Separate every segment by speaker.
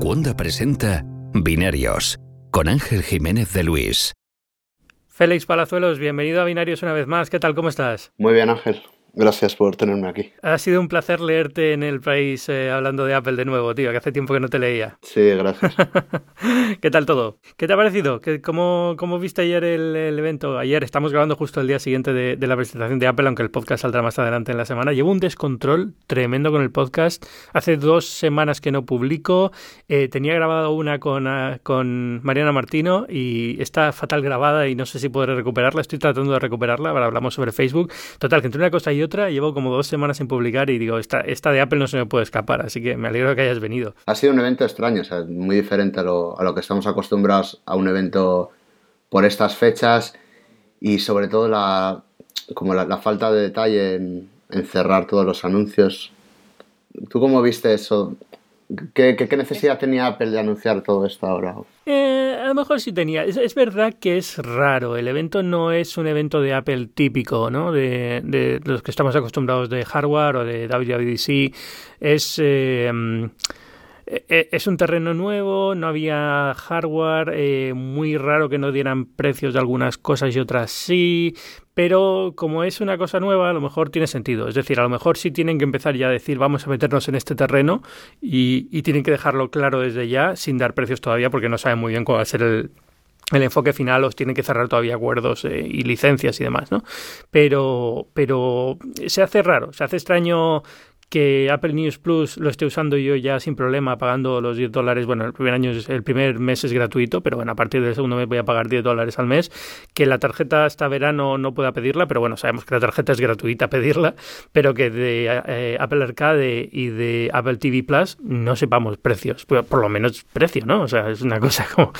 Speaker 1: Cuonda presenta Binarios con Ángel Jiménez de Luis.
Speaker 2: Félix Palazuelos, bienvenido a Binarios una vez más. ¿Qué tal? ¿Cómo estás?
Speaker 3: Muy bien, Ángel. Gracias por tenerme aquí.
Speaker 2: Ha sido un placer leerte en el país eh, hablando de Apple de nuevo, tío, que hace tiempo que no te leía.
Speaker 3: Sí, gracias.
Speaker 2: ¿Qué tal todo? ¿Qué te ha parecido? cómo, cómo, viste ayer el, evento? Ayer estamos grabando justo el día siguiente de, la presentación de Apple, aunque el podcast saldrá más adelante en la semana. Llevo un descontrol tremendo con el podcast. Hace dos semanas que no publico. Eh, tenía grabado una con, ah, con Mariana Martino y está fatal grabada y no sé si podré recuperarla. Estoy tratando de recuperarla. Ahora hablamos sobre Facebook. Total, que entre una cosa y otra llevo como dos semanas sin publicar y digo, esta, esta de Apple no se me puede escapar, así que me alegro que hayas venido.
Speaker 3: Ha sido un evento extraño, o sea, muy diferente a lo, a lo que estamos acostumbrados a un evento por estas fechas y sobre todo la, como la, falta de detalle en, en, cerrar todos los anuncios. ¿Tú cómo viste eso? ¿Qué, qué, necesidad tenía Apple de anunciar todo esto ahora?
Speaker 2: Eh, a lo mejor sí tenía. Es, verdad que es raro. El evento no es un evento de Apple típico, ¿no? De, de los que estamos acostumbrados de hardware o de WWDC. Es... Eh, es un terreno nuevo, no había hardware, eh, muy raro que no dieran precios de algunas cosas y otras sí, pero como es una cosa nueva, a lo mejor tiene sentido. Es decir, a lo mejor sí tienen que empezar ya a decir vamos a meternos en este terreno y, tienen que dejarlo claro desde ya, sin dar precios todavía, porque no saben muy bien cuál va a ser el, enfoque final os tienen que cerrar todavía acuerdos eh, y licencias y demás, ¿no? Pero, pero se hace raro, se hace extraño que Apple News Plus lo esté usando yo ya sin problema, pagando los 10 dólares. Bueno, el primer año, el primer mes es gratuito, pero bueno, a partir del segundo mes voy a pagar 10 dólares al mes. Que la tarjeta hasta verano no pueda pedirla, pero bueno, sabemos que la tarjeta es gratuita pedirla, pero que de eh, Apple Arcade y de Apple TV Plus no sepamos precios, por, por lo menos precio, ¿no? O sea, es una cosa como.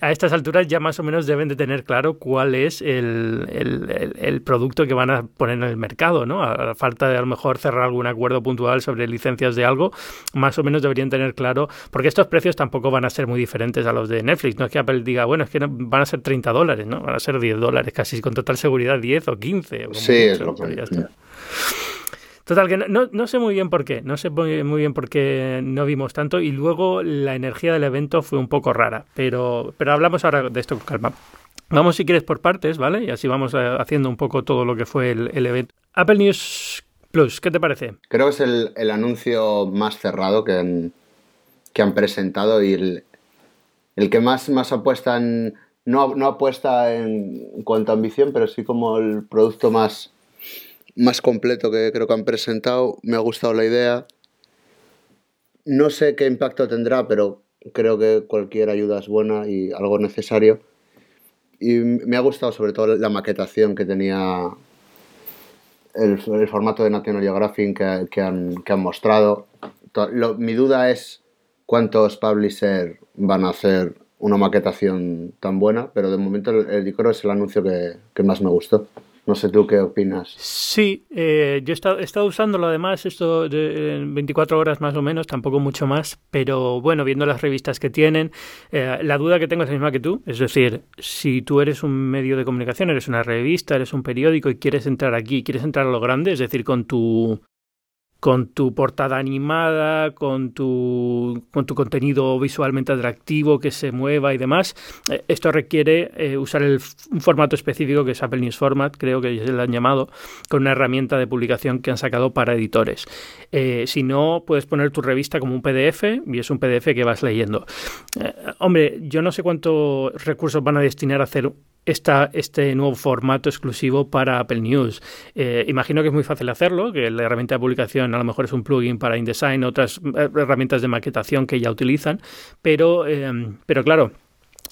Speaker 2: A estas alturas ya más o menos deben de tener claro cuál es el, el, el producto que van a poner en el mercado, ¿no? A falta de a lo mejor cerrar algún acuerdo puntual sobre licencias de algo, más o menos deberían tener claro, porque estos precios tampoco van a ser muy diferentes a los de Netflix. No es que Apple diga, bueno, es que van a ser 30 dólares, ¿no? Van a ser 10 dólares, casi con total seguridad 10 o 15.
Speaker 3: sí, es lo que...
Speaker 2: Total, que no, no, sé muy bien por qué, no sé muy bien por qué no vimos tanto y luego la energía del evento fue un poco rara, pero, pero hablamos ahora de esto con calma. Vamos si quieres por partes, ¿vale? Y así vamos eh, haciendo un poco todo lo que fue el, el evento. Apple News ¿qué te parece?
Speaker 3: Creo que es el, anuncio más cerrado que han, presentado y el, que más, más apuesta en. No, apuesta en cuanto a ambición, pero sí como el producto más completo que creo que han presentado. Me ha gustado la idea. No sé qué impacto tendrá, pero creo que cualquier ayuda es buena y algo necesario. Y me ha gustado sobre todo la maquetación que tenía el, formato de National Geographic que, han, que han, mostrado. mi duda es cuántos publishers van a hacer una maquetación tan buena, pero de momento el, el es el anuncio que, que más me gustó. No sé tú qué opinas.
Speaker 2: Sí, eh, yo he estado, he estado, además, esto de 24 horas más o menos, tampoco mucho más, pero bueno, viendo las revistas que tienen, eh, la duda que tengo es la misma que tú, es decir, si tú eres un medio de comunicación, eres una revista, eres un periódico y quieres entrar aquí, quieres entrar a lo grande, es decir, con tu con tu portada animada, con tu, con tu contenido visualmente atractivo que se mueva y demás. Eh, esto requiere eh, usar el, un formato específico que es Apple News Format, creo que se lo han llamado, con una herramienta de publicación que han sacado para editores. Eh, si no, puedes poner tu revista como un PDF y es un PDF que vas leyendo. hombre, yo no sé cuántos recursos van a destinar a hacer esta, este nuevo formato exclusivo para Apple News. Eh, imagino que es muy fácil hacerlo, que la herramienta de publicación a lo mejor es un plugin para InDesign, otras eh, herramientas de maquetación que ya utilizan, pero, eh, pero claro,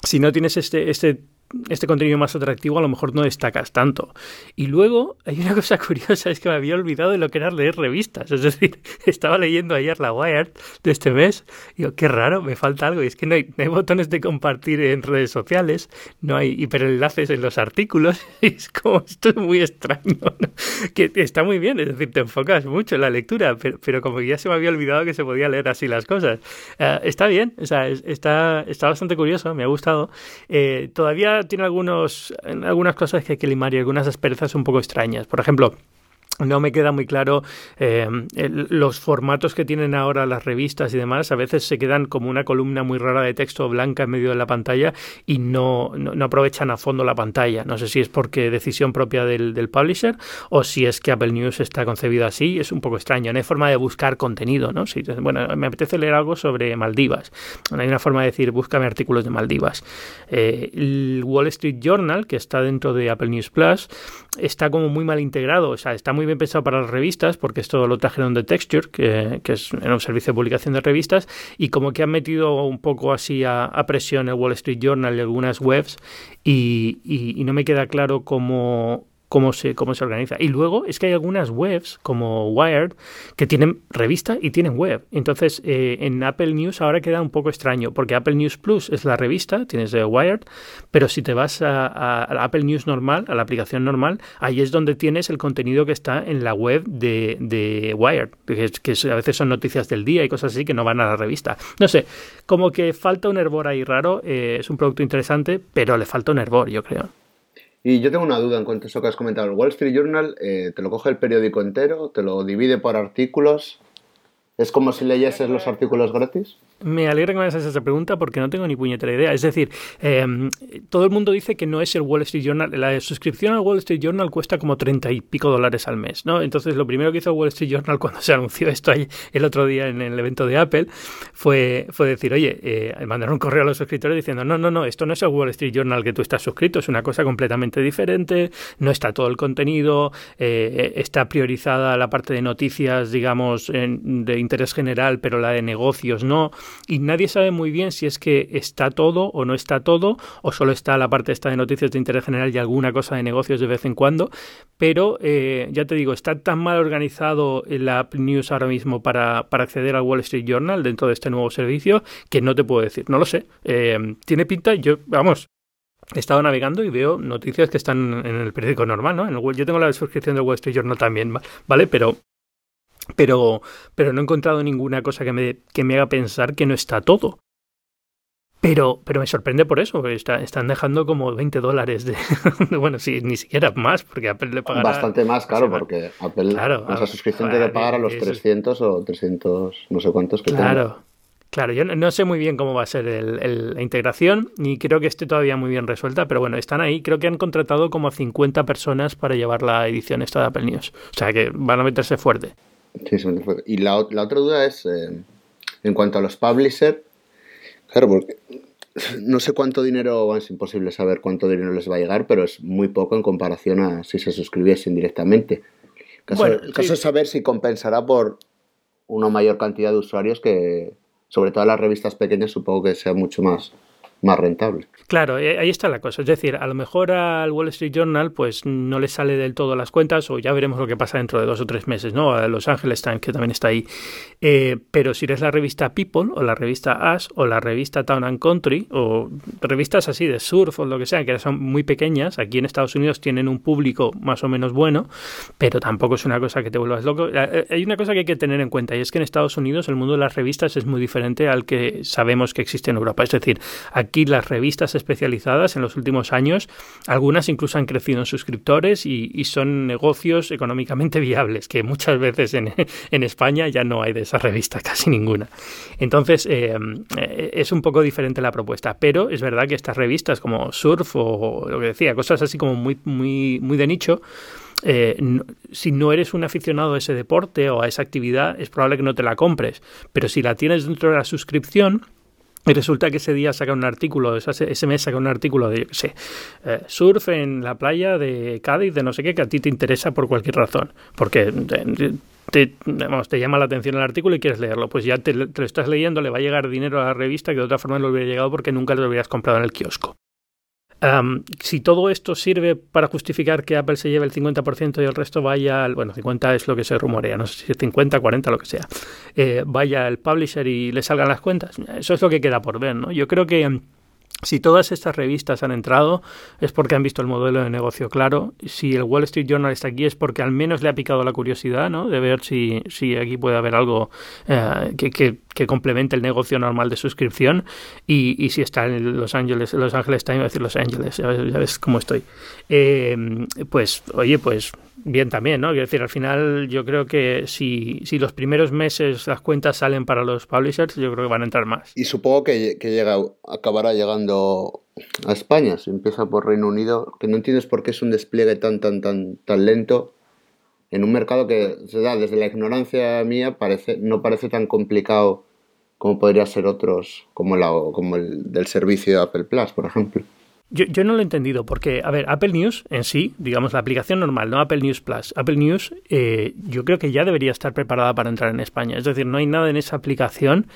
Speaker 2: si no tienes este, este este contenido más atractivo a lo mejor no destacas tanto. Y luego hay una cosa curiosa, es que me había olvidado de lo que era leer revistas. Es decir, estaba leyendo ayer la Wired de este mes y digo, qué raro, me falta algo. Y es que no hay, botones de compartir en redes sociales, no hay hiperenlaces en los artículos. Y es como, esto es muy extraño. Que está muy bien, es decir, te enfocas mucho en la lectura, pero, como ya se me había olvidado que se podía leer así las cosas. Eh, está bien, o sea, está, está bastante curioso, me ha gustado. Eh, todavía tiene algunos, algunas cosas que hay que limar y algunas asperezas un poco extrañas. Por ejemplo, no me queda muy claro eh, los formatos que tienen ahora las revistas y demás. A veces se quedan como una columna muy rara de texto blanca en medio de la pantalla y no, no, aprovechan a fondo la pantalla. No sé si es porque decisión propia del, del, publisher o si es que Apple News está concebido así. Es un poco extraño. No hay forma de buscar contenido, ¿no? Si, bueno, me apetece leer algo sobre Maldivas. No hay una forma de decir, búscame artículos de Maldivas. Eh, el Wall Street Journal, que está dentro de Apple News Plus, está como muy mal integrado. O sea, está muy bien pensado para las revistas, porque esto lo trajeron de Texture, que, es un servicio de publicación de revistas, y como que han metido un poco así a, presión el Wall Street Journal y algunas webs, y, y no me queda claro cómo cómo se, cómo se organiza. Y luego es que hay algunas webs como Wired que tienen revista y tienen web. Entonces eh, en Apple News ahora queda un poco extraño porque Apple News Plus es la revista, tienes Wired, pero si te vas a, Apple News normal, a la aplicación normal, ahí es donde tienes el contenido que está en la web de, de Wired, que, a veces son noticias del día y cosas así que no van a la revista. No sé, como que falta un hervor ahí raro, eh, es un producto interesante, pero le falta un hervor, yo creo.
Speaker 3: Y yo tengo una duda en cuanto a eso que has comentado. El Wall Street Journal eh, te lo coge el periódico entero, te lo divide por artículos. ¿Es como si leyeses los artículos gratis?
Speaker 2: Me alegra que me hagas esa pregunta porque no tengo ni puñetera idea. Es decir, em, todo el mundo dice que no es el Wall Street Journal. La suscripción al Wall Street Journal cuesta como treinta y pico dólares al mes, ¿no? Entonces, lo primero que hizo el Wall Street Journal cuando se anunció esto el otro día en el evento de Apple fue, fue decir, oye, eh, mandar un correo a los suscriptores diciendo, no, no, no, esto no es el Wall Street Journal que tú estás suscrito, es una cosa completamente diferente, no está todo el contenido, eh, está priorizada la parte de noticias, digamos, de interés general, pero la de negocios no y nadie sabe muy bien si es que está todo o no está todo, o solo está la parte esta de noticias de interés general y alguna cosa de negocios de vez en cuando, pero eh, ya te digo, está tan mal organizado la App News ahora mismo para, acceder al Wall Street Journal dentro de este nuevo servicio que no te puedo decir, no lo sé. Eh, tiene pinta, yo, vamos, he estado navegando y veo noticias que están en el periódico normal, ¿no? En el, yo tengo la suscripción del Wall Street Journal también, ¿vale? Pero pero, pero no he encontrado ninguna cosa que me, que me haga pensar que no está todo. Pero, pero me sorprende por eso, porque están dejando como 20 dólares de... bueno, sí, ni siquiera más, porque Apple le pagará...
Speaker 3: Bastante más, claro, porque Apple claro, esa suscripción tiene que pagar a los 300 o 300, no sé cuántos que
Speaker 2: Claro, claro, yo no, sé muy bien cómo va a ser el, la integración, ni creo que esté todavía muy bien resuelta, pero bueno, están ahí. Creo que han contratado como a 50 personas para llevar la edición esta de Apple News. O sea que van a meterse fuerte.
Speaker 3: Y la, otra duda es, eh, en cuanto a los publishers, claro, porque no sé cuánto dinero, es imposible saber cuánto dinero les va a llegar, pero es muy poco en comparación a si se suscribiesen directamente. el caso es saber si compensará por una mayor cantidad de usuarios que, sobre todo las revistas pequeñas, supongo que sea mucho más, más rentable.
Speaker 2: Claro, eh, ahí está la cosa. Es decir, a lo mejor al Wall Street Journal pues no le sale del todo las cuentas o ya veremos lo que pasa dentro de dos o tres meses, ¿no? A Los Angeles Times, que también está ahí. Eh, pero si eres la revista People o la revista As o la revista Town and Country o revistas así de surf o lo que sea, que son muy pequeñas, aquí en Estados Unidos tienen un público más o menos bueno, pero tampoco es una cosa que te vuelvas loco. Eh, hay una cosa que hay que tener en cuenta y es que en Estados Unidos el mundo de las revistas es muy diferente al que sabemos que existe en Europa. Es decir, aquí las revistas especializadas en los últimos años. Algunas incluso han crecido en suscriptores y, son negocios económicamente viables, que muchas veces en, en, España ya no hay de esa revista, casi ninguna. Entonces, eh, eh, es un poco diferente la propuesta, pero es verdad que estas revistas como Surf o lo que decía, cosas así como muy, muy, muy de nicho, eh, si no eres un aficionado a ese deporte o a esa actividad, es probable que no te la compres. Pero si la tienes dentro de la suscripción, y resulta que ese día saca un artículo, ese mes saca un artículo de, yo qué sé, eh, surf en la playa de Cádiz, de no sé qué, que a ti te interesa por cualquier razón. Porque te, te llama la atención el artículo y quieres leerlo. Pues ya te, lo estás leyendo, le va a llegar dinero a la revista que de otra forma no le hubiera llegado porque nunca lo hubieras comprado en el kiosco si todo esto sirve para justificar que Apple se lleve el 50% y el resto vaya al, bueno, 50 es lo que se rumorea, no sé si es 50, 40, lo que sea, eh, vaya al publisher y le salgan las cuentas, eso es lo que queda por ver, ¿no? Yo creo que si todas estas revistas han entrado es porque han visto el modelo de negocio claro. Si el Wall Street Journal está aquí es porque al menos le ha picado la curiosidad ¿no? de ver si, si aquí puede haber algo eh, que, que, complemente el negocio normal de suscripción. Y, y si está en Los Ángeles, Los Ángeles Times, decir Los Ángeles, ya ves, cómo estoy. Eh, pues, oye, pues bien también, ¿no? Quiero decir, al final yo creo que si, si los primeros meses las cuentas salen para los publishers, yo creo que van a entrar más.
Speaker 3: Y supongo que, que llega, acabará llegando a España, si empieza por Reino Unido, que no entiendes por qué es un despliegue tan, tan, tan, tan lento en un mercado que se da desde la ignorancia mía, parece, no parece tan complicado como podría ser otros, como, la, como el del servicio de Apple Plus, por ejemplo.
Speaker 2: Yo, yo, no lo he entendido porque, a ver, Apple News en sí, digamos la aplicación normal, no Apple News Plus. Apple News eh, yo creo que ya debería estar preparada para entrar en España. Es decir, no hay nada en esa aplicación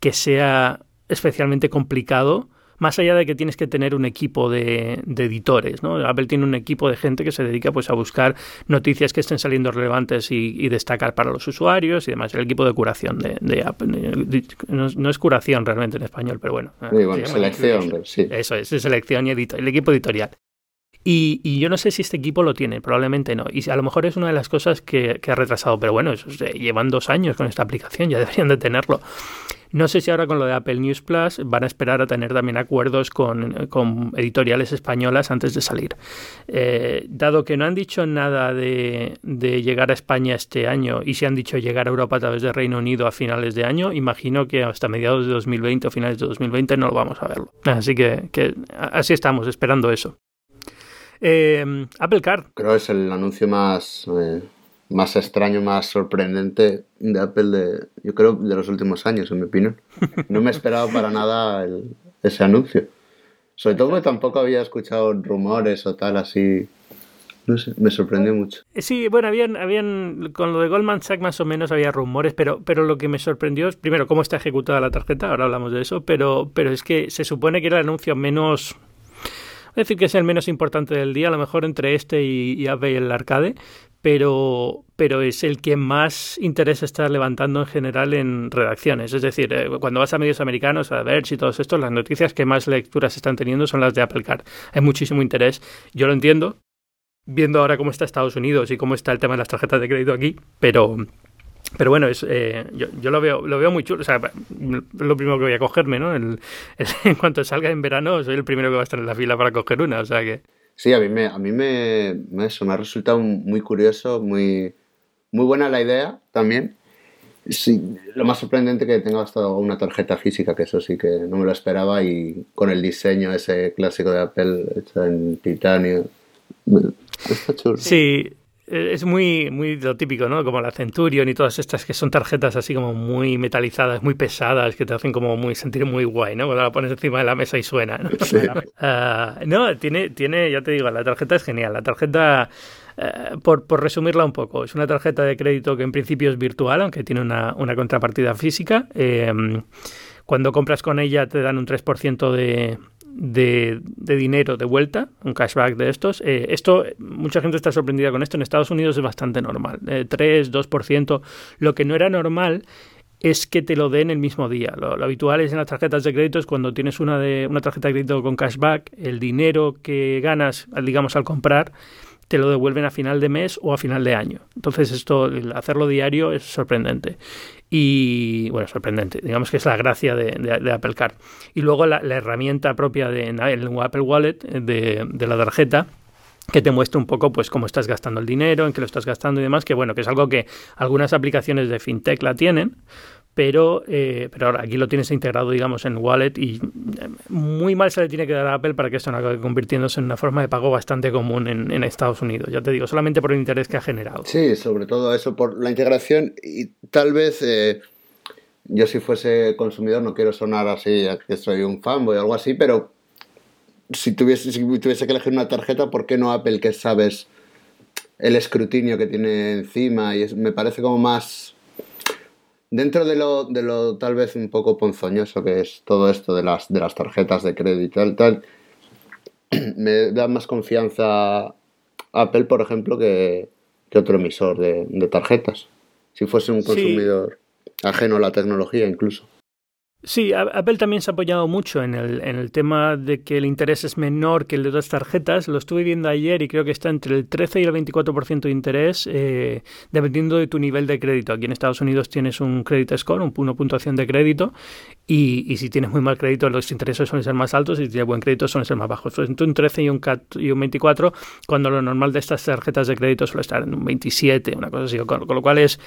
Speaker 2: que sea especialmente complicado más allá de que tienes que tener un equipo de, editores, ¿no? Apple tiene un equipo de gente que se dedica pues a buscar noticias que estén saliendo relevantes y, destacar para los usuarios y demás. El equipo de curación de, Apple. No, es curación realmente en español, pero bueno.
Speaker 3: selección, sí.
Speaker 2: Eso es, selección y el equipo editorial. Y, yo no sé si este equipo lo tiene, probablemente no. Y a lo mejor es una de las cosas que, ha retrasado, pero bueno, llevan dos años con esta aplicación, ya deberían de tenerlo. No sé si ahora con lo de Apple News Plus van a esperar a tener también acuerdos con, editoriales españolas antes de salir. Eh, dado que no han dicho nada de, llegar a España este año y si han dicho llegar a Europa a través de Reino Unido a finales de año, imagino que hasta mediados de 2020 o finales de 2020 no lo vamos a verlo. Así que así estamos, esperando eso. Eh, Apple Card.
Speaker 3: Creo que es el anuncio más, eh, más extraño, más sorprendente de Apple de, yo creo, de los últimos años, en mi opinión. No me esperaba para nada ese anuncio. Sobre todo porque tampoco había escuchado rumores o tal así. No sé, me sorprendió mucho.
Speaker 2: Sí, bueno, habían, habían, con lo de Goldman Sachs más o menos había rumores, pero, pero lo que me sorprendió es, primero, cómo está ejecutada la tarjeta, ahora hablamos de eso, pero, pero es que se supone que era el anuncio menos decir que es el menos importante del día, a lo mejor entre este y, y el arcade, pero, pero es el que más interés está levantando en general en redacciones. Es decir, eh, cuando vas a medios americanos, a ver si todos estos, las noticias que más lecturas están teniendo son las de Apple Card. Hay muchísimo interés. Yo lo entiendo, viendo ahora cómo está Estados Unidos y cómo está el tema de las tarjetas de crédito aquí, pero pero bueno, es, eh, yo, yo, lo veo lo veo muy chulo. O sea, lo primero que voy a cogerme, ¿no? en cuanto salga en verano, soy el primero que va a estar en la fila para coger una. O sea que.
Speaker 3: Sí, a mí me, a mí me, eso, me ha resultado muy curioso, muy, muy buena la idea también. Sí, lo más sorprendente que tenga hasta una tarjeta física, que eso sí que no me lo esperaba, y con el diseño ese clásico de Apple hecho en titanio. Está chulo.
Speaker 2: Sí, es muy, muy lo típico, ¿no? Como la Centurion y todas estas que son tarjetas así como muy metalizadas, muy pesadas, que te hacen como muy sentir muy guay, ¿no? Cuando la pones encima de la mesa y suena, ¿no? Ah, no, tiene, tiene, ya te digo, la tarjeta es genial. La tarjeta, eh, por, por, resumirla un poco, es una tarjeta de crédito que en principio es virtual, aunque tiene una, una contrapartida física. Eh, cuando compras con ella te dan un 3% de, de, dinero de vuelta, un cashback de estos. Eh, esto, mucha gente está sorprendida con esto. En Estados Unidos es bastante normal, eh, 3, 2%. Lo que no era normal es que te lo den el mismo día. Lo, habitual es en las tarjetas de crédito es cuando tienes una, de, una tarjeta de crédito con cashback, el dinero que ganas, digamos, al comprar, te lo devuelven a final de mes o a final de año. Entonces esto, hacerlo diario es sorprendente. Y bueno, sorprendente. Digamos que es la gracia de, Apple Card. Y luego la, herramienta propia de Apple Wallet de, de la tarjeta que te muestra un poco pues cómo estás gastando el dinero, en qué lo estás gastando y demás, que bueno, que es algo que algunas aplicaciones de fintech la tienen, pero, eh, pero ahora aquí lo tienes integrado, digamos, en Wallet y eh, muy mal se le tiene que dar a Apple para que esto no acabe convirtiéndose en una forma de pago bastante común en, Estados Unidos. Ya te digo, solamente por el interés que ha generado.
Speaker 3: Sí, sobre todo eso, por la integración y tal vez eh, yo si fuese consumidor no quiero sonar así, que soy un fanboy o algo así, pero si tuviese, si que elegir una tarjeta, ¿por qué no Apple que sabes el escrutinio que tiene encima? Y me parece como más Dentro de lo, de lo tal vez un poco ponzoñoso que es todo esto de las, de las tarjetas de crédito y tal, me da más confianza Apple, por ejemplo, que, otro emisor de, tarjetas. Si fuese un consumidor ajeno a la tecnología incluso.
Speaker 2: Sí, Apple también se ha apoyado mucho en el, en el tema de que el interés es menor que el de otras tarjetas. Lo estuve viendo ayer y creo que está entre el 13 y el 24% de interés, eh, dependiendo de tu nivel de crédito. Aquí en Estados Unidos tienes un credit score, un, una puntuación de crédito, y, y, si tienes muy mal crédito, los intereses suelen ser más altos, y si tienes buen crédito, suelen ser más bajos. Pues entre un 13 y un, y un 24, cuando lo normal de estas tarjetas de crédito suele estar en un 27, una cosa así. Con, lo cual es,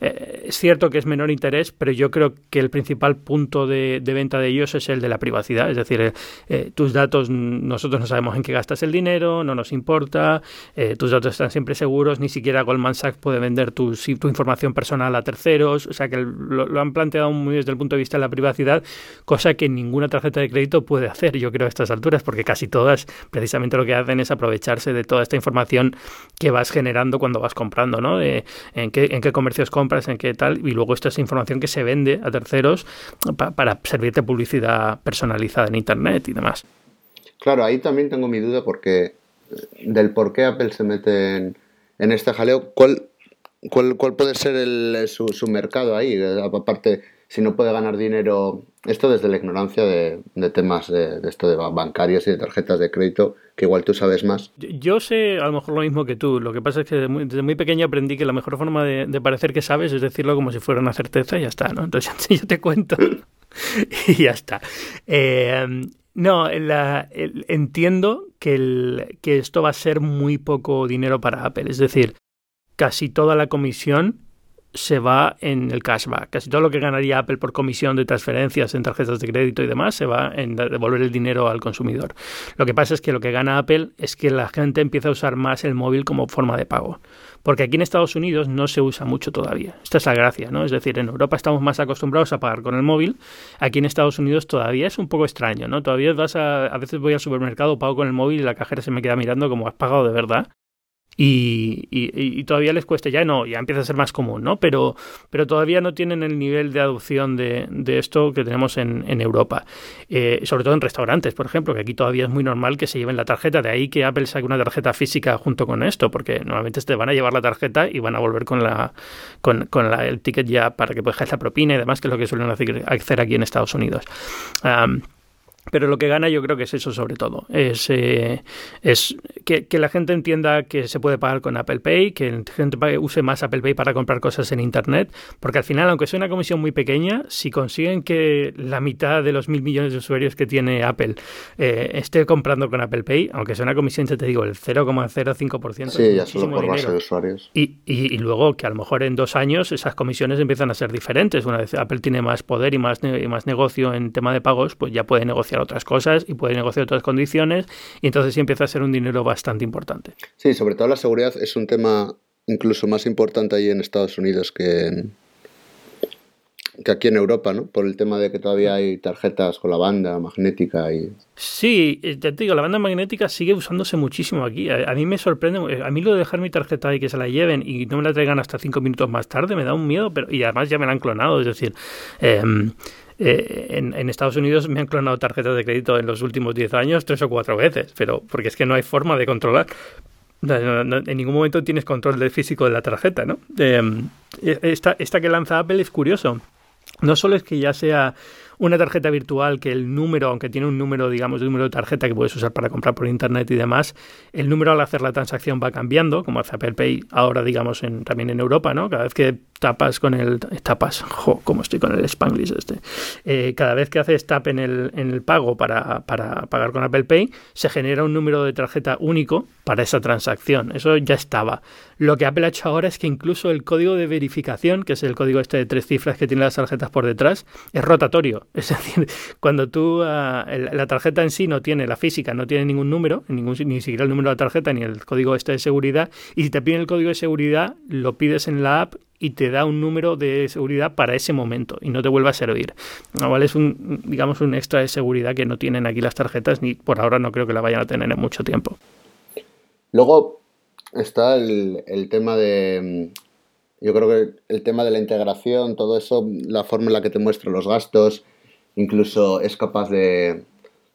Speaker 2: eh, es cierto que es menor interés, pero yo creo que el principal punto de, venta de ellos es el de la privacidad, es decir, eh, eh, tus datos, nosotros no sabemos en qué gastas el dinero, no nos importa, eh, tus datos están siempre seguros, ni siquiera Goldman Sachs puede vender tu, tu información personal a terceros, o sea que lo, han planteado muy desde el punto de vista de la privacidad, cosa que ninguna tarjeta de crédito puede hacer, yo creo, a estas alturas, porque casi todas precisamente lo que hacen es aprovecharse de toda esta información que vas generando cuando vas comprando, ¿no? De en qué, en qué comercios compras, en qué tal, y luego esta es información que se vende a terceros para servirte publicidad personalizada en Internet y demás.
Speaker 3: Claro, ahí también tengo mi duda porque del por qué Apple se mete en, este jaleo. ¿Cuál, cuál, cuál puede ser el, su, su, mercado ahí? Aparte, si no puede ganar dinero, esto desde la ignorancia de, temas de, esto de bancarios y de tarjetas de crédito, que igual tú sabes más.
Speaker 2: Yo sé a lo mejor lo mismo que tú. Lo que pasa es que desde muy, desde pequeño aprendí que la mejor forma de, parecer que sabes es decirlo como si fuera una certeza y ya está, ¿no? Entonces yo te cuento y ya está. Eh, no, entiendo que, el, que esto va a ser muy poco dinero para Apple. Es decir, casi toda la comisión se va en el cashback. Casi todo lo que ganaría Apple por comisión de transferencias en tarjetas de crédito y demás se va en devolver el dinero al consumidor. Lo que pasa es que lo que gana Apple es que la gente empieza a usar más el móvil como forma de pago. Porque aquí en Estados Unidos no se usa mucho todavía. Esta es la gracia, ¿no? Es decir, en Europa estamos más acostumbrados a pagar con el móvil. Aquí en Estados Unidos todavía es un poco extraño, ¿no? Todavía vas a... A veces voy al supermercado, pago con el móvil y la cajera se me queda mirando como has pagado de verdad y, y, todavía les cuesta, ya no, ya empieza a ser más común, ¿no? Pero, pero todavía no tienen el nivel de adopción de, de esto que tenemos en, en Europa. Eh, sobre todo en restaurantes, por ejemplo, que aquí todavía es muy normal que se lleven la tarjeta. De ahí que Apple saque una tarjeta física junto con esto, porque normalmente te van a llevar la tarjeta y van a volver con, la, con, con la, el ticket ya para que puedas la propina y demás, que es lo que suelen hacer aquí en Estados Unidos. Pero lo que gana yo creo que es eso sobre todo. Es, eh, es que, que, la gente entienda que se puede pagar con Apple Pay, que la gente use más Apple Pay para comprar cosas en Internet, porque al final, aunque sea una comisión muy pequeña, si consiguen que la mitad de los mil millones de usuarios que tiene Apple eh, esté comprando con Apple Pay, aunque sea una comisión, te digo, el 0,05%.
Speaker 3: Sí, ya solo por base de usuarios.
Speaker 2: Y, y, y, luego que a lo mejor en dos años esas comisiones empiezan a ser diferentes. Una vez Apple tiene más poder y más, y más negocio en tema de pagos, pues ya puede negociar otras cosas y puede negociar otras condiciones y entonces sí empieza a ser un dinero bastante importante.
Speaker 3: Sí, sobre todo la seguridad es un tema incluso más importante ahí en Estados Unidos que, que aquí en Europa, ¿no? Por el tema de que todavía hay tarjetas con la banda magnética y...
Speaker 2: Sí, eh, te digo, la banda magnética sigue usándose muchísimo aquí. A, mí me sorprende, eh, a mí lo de dejar mi tarjeta y que se la lleven y no me la traigan hasta cinco minutos más tarde me da un miedo, pero y además ya me la han clonado, es decir... Eh, eh, en, Estados Unidos me han clonado tarjetas de crédito en los últimos 10 años tres o cuatro veces, pero porque es que no hay forma de controlar. en ningún momento tienes control del físico de la tarjeta, ¿no? Eh, esta, esta que lanza Apple es curioso. No solo es que ya sea una tarjeta virtual que el número, aunque tiene un número, digamos, de número de tarjeta que puedes usar para comprar por internet y demás, el número al hacer la transacción va cambiando, como hace Apple Pay ahora, digamos, en, también en Europa, ¿no? Cada vez que tapas con el tapas, jo, como estoy con el Spanglish este. Eh, cada vez que haces tap en el, en el pago para, para pagar con Apple Pay, se genera un número de tarjeta único para esa transacción. Eso ya estaba. Lo que Apple ha hecho ahora es que incluso el código de verificación, que es el código este de tres cifras que tiene las tarjetas por detrás, es rotatorio. Es decir, cuando tú ah, la tarjeta en sí no tiene, la física no tiene ningún número, ningún, ni siquiera el número de la tarjeta ni el código este de seguridad, y si te piden el código de seguridad, lo pides en la app y te da un número de seguridad para ese momento y no te vuelve a servir. ¿vale? Es un, digamos, un extra de seguridad que no tienen aquí las tarjetas ni por ahora no creo que la vayan a tener en mucho tiempo.
Speaker 3: Luego está el, tema de, yo creo que el tema de la integración, todo eso, la forma en la que te muestra los gastos, incluso es capaz de,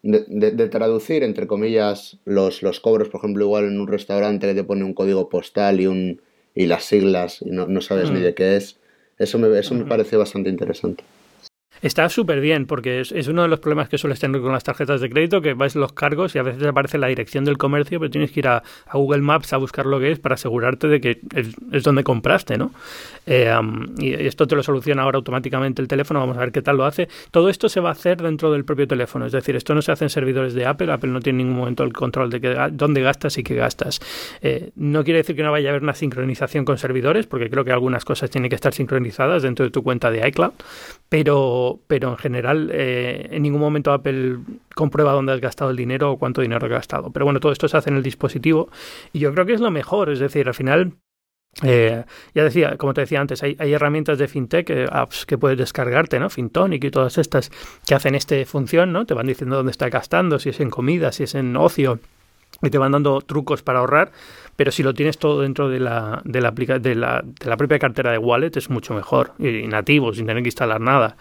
Speaker 3: de, traducir, entre comillas, los, los cobros, por ejemplo, igual en un restaurante te pone un código postal y un y las siglas y no, no sabes ni mm. de qué es. Eso me, eso me parece bastante interesante.
Speaker 2: Está súper bien, porque es, uno de los problemas que sueles tener con las tarjetas de crédito, que vais los cargos y a veces aparece la dirección del comercio, pero tienes que ir a, Google Maps a buscar lo que es para asegurarte de que es, donde compraste, ¿no? Eh, y esto te lo soluciona ahora automáticamente el teléfono, vamos a ver qué tal lo hace. Todo esto se va a hacer dentro del propio teléfono, es decir, esto no se hace en servidores de Apple, Apple no tiene en ningún momento el control de que, dónde gastas y qué gastas. Eh, no quiere decir que no vaya a haber una sincronización con servidores, porque creo que algunas cosas tienen que estar sincronizadas dentro de tu cuenta de iCloud, pero, pero en general eh, en ningún momento Apple comprueba dónde has gastado el dinero o cuánto dinero has gastado. Pero bueno, todo esto se hace en el dispositivo y yo creo que es lo mejor, es decir, al final... Eh, ya decía, como te decía antes, hay, herramientas de fintech, eh, apps que puedes descargarte, ¿no? Fintonic y todas estas que hacen esta función, ¿no? Te van diciendo dónde está gastando, si es en comida, si es en ocio, y te van dando trucos para ahorrar, pero si lo tienes todo dentro de la, de la, de la, de la propia cartera de wallet es mucho mejor, y nativo, sin tener que instalar nada.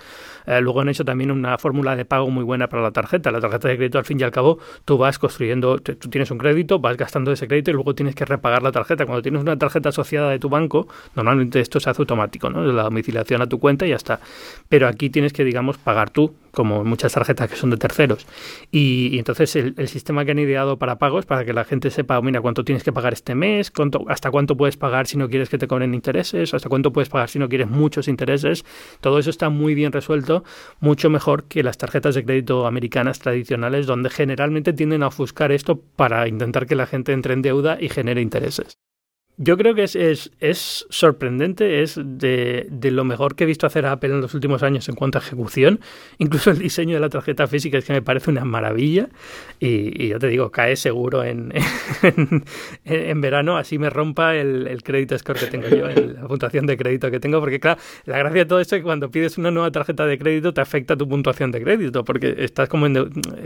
Speaker 2: Eh, luego han hecho también una fórmula de pago muy buena para la tarjeta. La tarjeta de crédito, al fin y al cabo, tú vas construyendo, tú tienes un crédito, vas gastando ese crédito y luego tienes que repagar la tarjeta. Cuando tienes una tarjeta asociada de tu banco, normalmente esto se hace automático, ¿no? La domiciliación a tu cuenta y ya está. Pero aquí tienes que, digamos, pagar tú, como muchas tarjetas que son de terceros. Y, entonces el, sistema que han ideado para pagos, para que la gente sepa, mira, cuánto tienes que pagar este mes, cuánto, hasta cuánto puedes pagar si no quieres que te cobren intereses, hasta cuánto puedes pagar si no quieres muchos intereses, todo eso está muy bien resuelto mucho mejor que las tarjetas de crédito americanas tradicionales, donde generalmente tienden a ofuscar esto para intentar que la gente entre en deuda y genere intereses. Yo creo que es, es, es sorprendente, es de, de, lo mejor que he visto hacer Apple en los últimos años en cuanto a ejecución. Incluso el diseño de la tarjeta física es que me parece una maravilla. Y, y yo te digo, cae seguro en, en, en, verano, así me rompa el, el crédito score que tengo yo, la puntuación de crédito que tengo. Porque, claro, la gracia de todo esto es que cuando pides una nueva tarjeta de crédito te afecta tu puntuación de crédito, porque estás como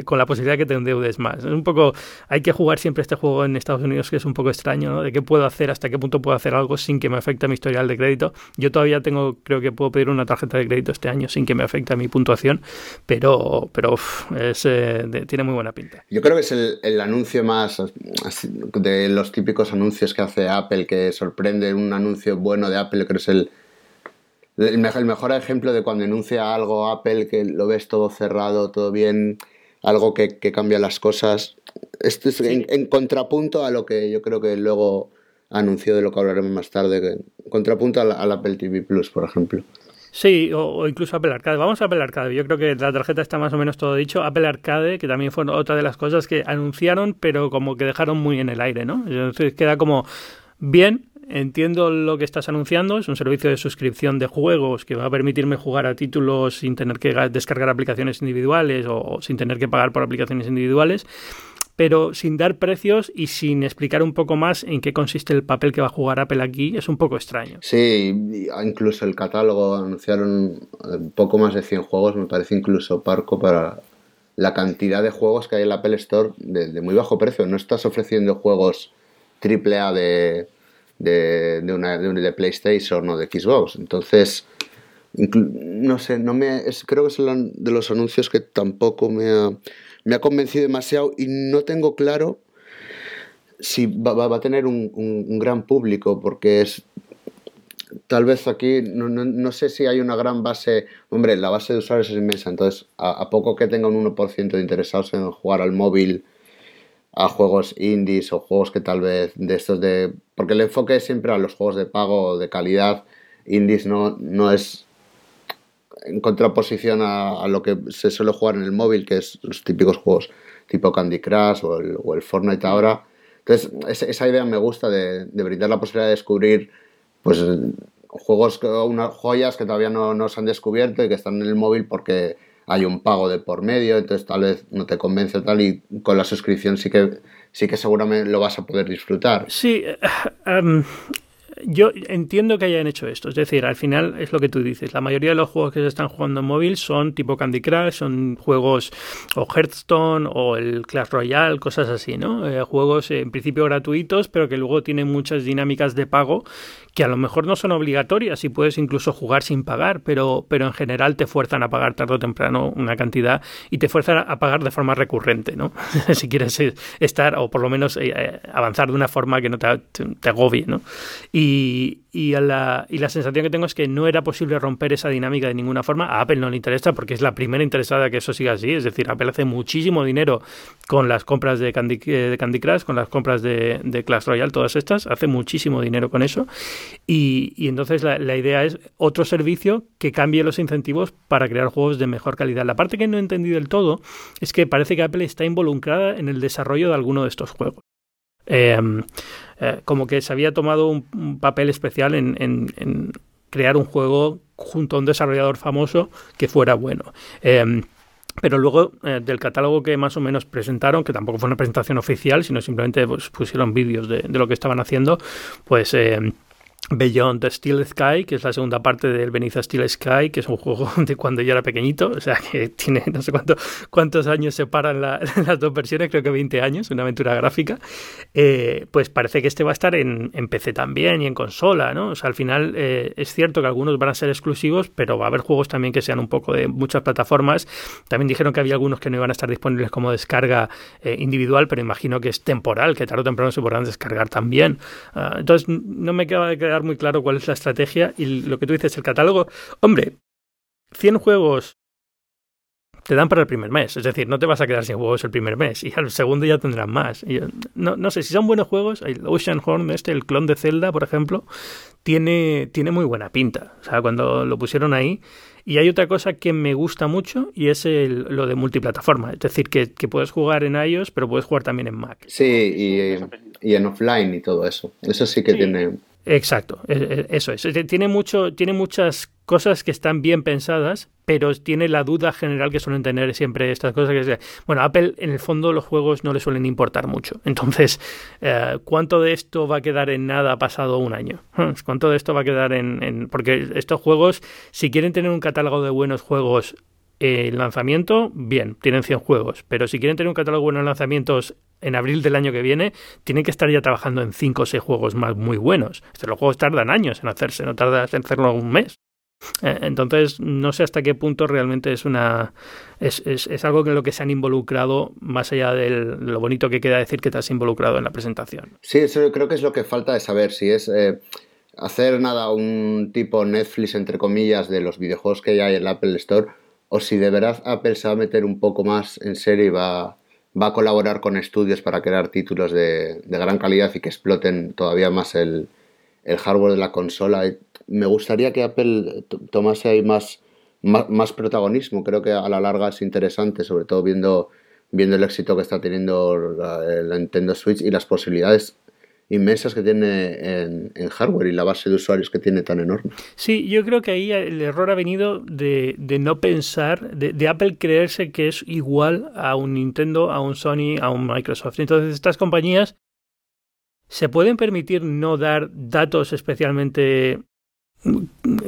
Speaker 2: con la posibilidad de que te endeudes más. Es un poco, hay que jugar siempre este juego en Estados Unidos que es un poco extraño, ¿no? De qué puedo hacer hasta qué punto puedo hacer algo sin que me afecte mi historial de crédito. Yo todavía tengo, creo que puedo pedir una tarjeta de crédito este año sin que me afecte mi puntuación, pero, pero es, eh, tiene muy buena pinta.
Speaker 3: Yo creo que es el, anuncio más de los típicos anuncios que hace Apple, que sorprende un anuncio bueno de Apple, creo que es el, el mejor, ejemplo de cuando anuncia algo Apple, que lo ves todo cerrado, todo bien, algo que, cambia las cosas. Esto es en, contrapunto a lo que yo creo que luego anunció de lo que hablaremos más tarde, contrapunto al, Apple TV Plus, por ejemplo.
Speaker 2: Sí, o, incluso Apple Arcade. Vamos a Apple Arcade. Yo creo que la tarjeta está más o menos todo dicho. Apple Arcade, que también fue otra de las cosas que anunciaron, pero como que dejaron muy en el aire, ¿no? Entonces queda como bien. Entiendo lo que estás anunciando, es un servicio de suscripción de juegos que va a permitirme jugar a títulos sin tener que descargar aplicaciones individuales o sin tener que pagar por aplicaciones individuales pero sin dar precios y sin explicar un poco más en qué consiste el papel que va a jugar Apple aquí, es un poco extraño.
Speaker 3: Sí, incluso el catálogo anunciaron eh, poco más de 100 juegos, me parece incluso parco para la cantidad de juegos que hay en la Apple Store de, muy bajo precio. No estás ofreciendo juegos AAA de, de, de, una, de, PlayStation o de Xbox. Entonces, no sé, no me, creo que es de los anuncios que tampoco me ha me ha convencido demasiado y no tengo claro si va, a tener un, gran público, porque es tal vez aquí, no, sé si hay una gran base, hombre, la base de usuarios es inmensa, entonces a, poco que tenga un 1% de interesados en jugar al móvil, a juegos indies o juegos que tal vez de estos de... Porque el enfoque es siempre a los juegos de pago de calidad, indies no, no es en contraposición a, lo que se suele jugar en el móvil, que es los típicos juegos tipo Candy Crush o el, o el Fortnite ahora. Entonces, esa idea me gusta de, de, brindar la posibilidad de descubrir pues, juegos, unas joyas que todavía no, no, se han descubierto y que están en el móvil porque hay un pago de por medio, entonces tal vez no te convence tal y con la suscripción sí que sí que seguramente lo vas a poder disfrutar.
Speaker 2: Sí, em, yo entiendo que hayan hecho esto. Es decir, al final es lo que tú dices. La mayoría de los juegos que se están jugando en móvil son tipo Candy Crush, son juegos o Hearthstone o el Clash Royale, cosas así, ¿no? Eh, juegos en principio gratuitos, pero que luego tienen muchas dinámicas de pago que a lo mejor no son obligatorias y puedes incluso jugar sin pagar, pero, pero en general te fuerzan a pagar tarde o temprano una cantidad y te fuerzan a pagar de forma recurrente, ¿no? si quieres estar o por lo menos eh, avanzar de una forma que no te, te agobie, ¿no? Y Y, y, la, y la sensación que tengo es que no era posible romper esa dinámica de ninguna forma. A Apple no le interesa porque es la primera interesada que eso siga así. Es decir, Apple hace muchísimo dinero con las compras de Candy, eh, Crush, con las compras de, de, Clash Royale, todas estas. Hace muchísimo dinero con eso. Y, entonces la, idea es otro servicio que cambie los incentivos para crear juegos de mejor calidad. La parte que no he entendido del todo es que parece que Apple está involucrada en el desarrollo de alguno de estos juegos. Eh, eh, como que se había tomado un, papel especial en, crear un juego junto a un desarrollador famoso que fuera bueno. Eh, pero luego eh, del catálogo que más o menos presentaron, que tampoco fue una presentación oficial, sino simplemente pues, pusieron vídeos de, lo que estaban haciendo, pues eh, Beyond the Steel Sky, que es la segunda parte del Beniza Steel Sky, que es un juego de cuando yo era pequeñito, o sea que tiene no sé cuánto, cuántos años separan la, las dos versiones, creo que 20 años, una aventura gráfica, eh, pues parece que este va a estar en, en, PC también y en consola, ¿no? O sea, al final eh, es cierto que algunos van a ser exclusivos, pero va a haber juegos también que sean un poco de muchas plataformas. También dijeron que había algunos que no iban a estar disponibles como descarga eh, individual, pero imagino que es temporal, que tarde o temprano se podrán descargar también. Uh, entonces, no me queda quedar muy claro cuál es la estrategia y lo que tú dices, el catálogo. Hombre, 100 juegos te dan para el primer mes, es decir, no te vas a quedar sin juegos el primer mes y al segundo ya tendrán más. Y no, no sé, si son buenos juegos, el Ocean Horn, este, el clon de Zelda, por ejemplo, tiene, tiene muy buena pinta. O sea, cuando lo pusieron ahí. Y hay otra cosa que me gusta mucho y es el, lo de multiplataforma. Es decir, que, que, puedes jugar en iOS, pero puedes jugar también en Mac.
Speaker 3: Sí, y, y en offline y todo eso. Eso sí que sí. tiene
Speaker 2: Exacto, eso es. Tiene, mucho, tiene muchas cosas que están bien pensadas, pero tiene la duda general que suelen tener siempre estas cosas. Que bueno, Apple en el fondo los juegos no le suelen importar mucho. Entonces, eh, ¿cuánto de esto va a quedar en nada pasado un año? ¿Cuánto de esto va a quedar en, en... Porque estos juegos, si quieren tener un catálogo de buenos juegos el lanzamiento, bien, tienen 100 juegos, pero si quieren tener un catálogo de buenos lanzamientos en abril del año que viene, tienen que estar ya trabajando en 5 o 6 juegos más muy buenos. Los juegos tardan años en hacerse, no tarda en hacerlo un mes. Eh, entonces, no sé hasta qué punto realmente es una es, es, es, algo en lo que se han involucrado, más allá de lo bonito que queda decir que te has involucrado en la presentación.
Speaker 3: Sí, eso creo que es lo que falta de saber, si es eh, hacer nada, un tipo Netflix, entre comillas, de los videojuegos que hay en el Apple Store, o si de verdad Apple se va a meter un poco más en serio y va, va a colaborar con estudios para crear títulos de, gran calidad y que exploten todavía más el, el, hardware de la consola. Me gustaría que Apple tomase ahí más, más, protagonismo. Creo que a la larga es interesante, sobre todo viendo, viendo el éxito que está teniendo la Nintendo Switch y las posibilidades inmensas que tiene en, hardware y la base de usuarios que tiene tan enorme.
Speaker 2: Sí, yo creo que ahí el error ha venido de, de no pensar, de, Apple creerse que es igual a un Nintendo, a un Sony, a un Microsoft. Entonces estas compañías se pueden permitir no dar datos especialmente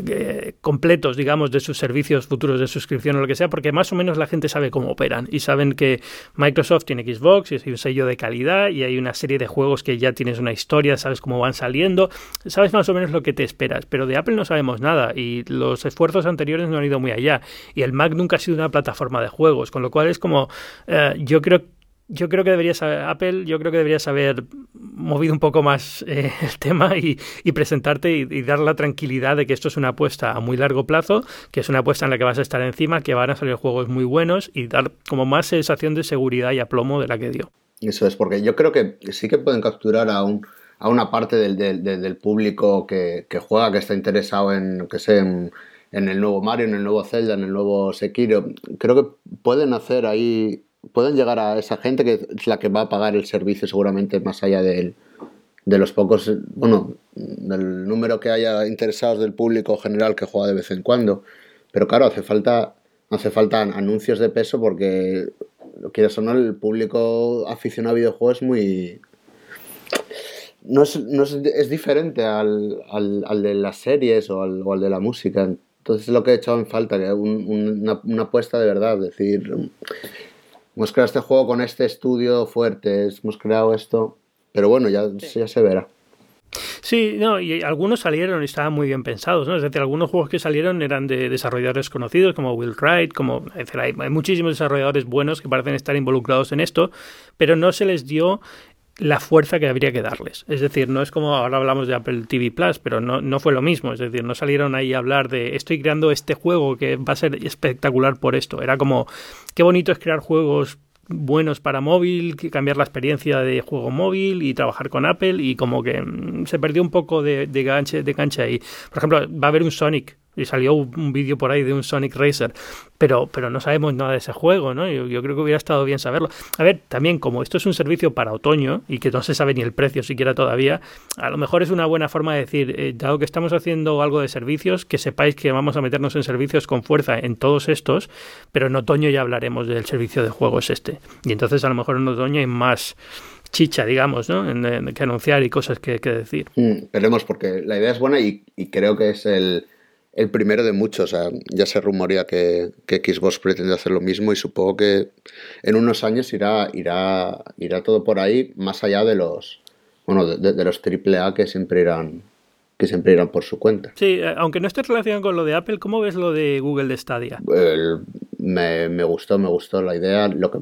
Speaker 2: eh, completos, digamos, de sus servicios futuros de suscripción o lo que sea, porque más o menos la gente sabe cómo operan y saben que Microsoft tiene Xbox y es un sello de calidad y hay una serie de juegos que ya tienes una historia, sabes cómo van saliendo, sabes más o menos lo que te esperas, pero de Apple no sabemos nada y los esfuerzos anteriores no han ido muy allá y el Mac nunca ha sido una plataforma de juegos, con lo cual es como, eh, yo creo que yo creo que debería saber, Apple, yo creo que deberías haber movido un poco más eh, el tema y, presentarte y, dar la tranquilidad de que esto es una apuesta a muy largo plazo, que es una apuesta en la que vas a estar encima, que van a salir juegos muy buenos y dar como más sensación de seguridad y aplomo de la que dio.
Speaker 3: Eso es, porque yo creo que sí que pueden capturar a un a una parte del, público que, juega, que está interesado en, que sé, en el nuevo Mario, en el nuevo Zelda, en el nuevo Sekiro. Creo que pueden hacer ahí pueden llegar a esa gente que es la que va a pagar el servicio seguramente más allá de, de los pocos, bueno, del número que haya interesados del público general que juega de vez en cuando. Pero claro, hace falta, hace falta anuncios de peso porque, lo quieras o no, el público aficionado a videojuegos es muy... No es, no es, es diferente al, al, al, de las series o al, o al de la música. Entonces lo que he echado en falta, que un, una, una apuesta de verdad, es decir, hemos creado este juego con este estudio fuerte, hemos creado esto, pero bueno, ya, sí. ya se verá.
Speaker 2: Sí, no, y algunos salieron y estaban muy bien pensados, ¿no? Es decir, algunos juegos que salieron eran de desarrolladores conocidos como Will Wright, como, es decir, hay, hay muchísimos desarrolladores buenos que parecen estar involucrados en esto, pero no se les dio la fuerza que habría que darles. Es decir, no es como ahora hablamos de Apple TV Plus, pero no, no fue lo mismo. Es decir, no salieron ahí a hablar de estoy creando este juego que va a ser espectacular por esto. Era como, qué bonito es crear juegos buenos para móvil, cambiar la experiencia de juego móvil y trabajar con Apple y como que mm, se perdió un poco de, de, ganche, de cancha ahí. Por ejemplo, va a haber un Sonic y salió un, vídeo por ahí de un Sonic Racer, pero, pero no sabemos nada de ese juego, ¿no? Yo, creo que hubiera estado bien saberlo. A ver, también como esto es un servicio para otoño y que no se sabe ni el precio siquiera todavía, a lo mejor es una buena forma de decir, eh, dado que estamos haciendo algo de servicios, que sepáis que vamos a meternos en servicios con fuerza en todos estos, pero en otoño ya hablaremos del servicio de juegos este. Y entonces a lo mejor en otoño hay más chicha, digamos, ¿no? En, en, que anunciar y cosas que, decir.
Speaker 3: Mm, veremos, porque la idea es buena y creo que es el el primero de muchos. O sea, ya se rumorea que, que, Xbox pretende hacer lo mismo y supongo que en unos años irá, irá, irá todo por ahí, más allá de los bueno, de, de los AAA que siempre irán que siempre irán por su cuenta.
Speaker 2: Sí, eh, aunque no esté relacionado con lo de Apple, ¿cómo ves lo de Google de Stadia?
Speaker 3: El, me, me, gustó, me gustó la idea, lo que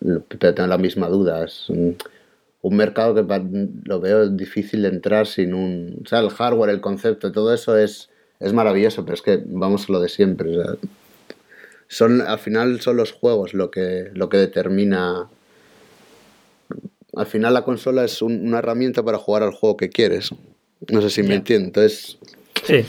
Speaker 3: lo, tengo la misma duda. Es un, un mercado que lo veo difícil de entrar sin un... O sea, el hardware, el concepto, todo eso es es maravilloso, pero es que vamos a lo de siempre. O sea, son, al final son los juegos lo que, lo que determina. Al final la consola es un, una herramienta para jugar al juego que quieres. No sé si me entiendo. Entonces,
Speaker 2: sí.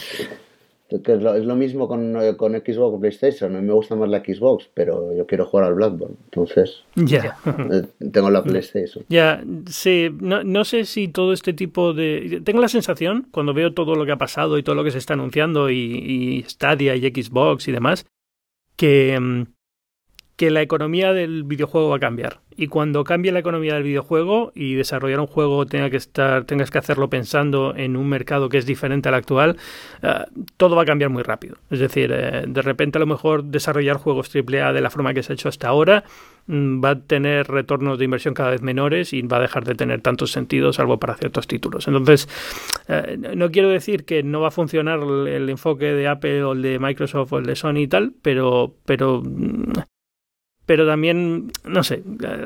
Speaker 3: Que es, lo, es lo mismo con, con Xbox o PlayStation. A mí me gusta más la Xbox, pero yo quiero jugar al Blackboard. Entonces,
Speaker 2: ya.
Speaker 3: Yeah. tengo la PlayStation.
Speaker 2: Ya, sí. No, no, sé si todo este tipo de. Tengo la sensación, cuando veo todo lo que ha pasado y todo lo que se está anunciando, y, y Stadia y Xbox y demás, que, que la economía del videojuego va a cambiar y cuando cambie la economía del videojuego y desarrollar un juego tenga que estar, tengas que hacerlo pensando en un mercado que es diferente al actual, uh, todo va a cambiar muy rápido. Es decir, eh, de repente a lo mejor desarrollar juegos AAA de la forma que se ha hecho hasta ahora mm, va a tener retornos de inversión cada vez menores y va a dejar de tener tantos sentidos, salvo para ciertos títulos. Entonces, eh, no quiero decir que no va a funcionar el, el, enfoque de Apple o el de Microsoft o el de Sony y tal, pero, pero mm, pero también, no sé,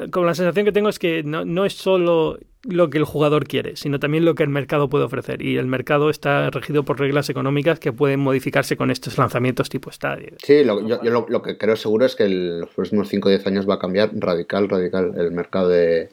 Speaker 2: con la sensación que tengo es que no, no, es solo lo que el jugador quiere, sino también lo que el mercado puede ofrecer. Y el mercado está regido por reglas económicas que pueden modificarse con estos lanzamientos tipo Stadia.
Speaker 3: Sí, lo, yo, yo lo, lo, que creo seguro es que en los próximos 5 o 10 años va a cambiar radical, radical el mercado de,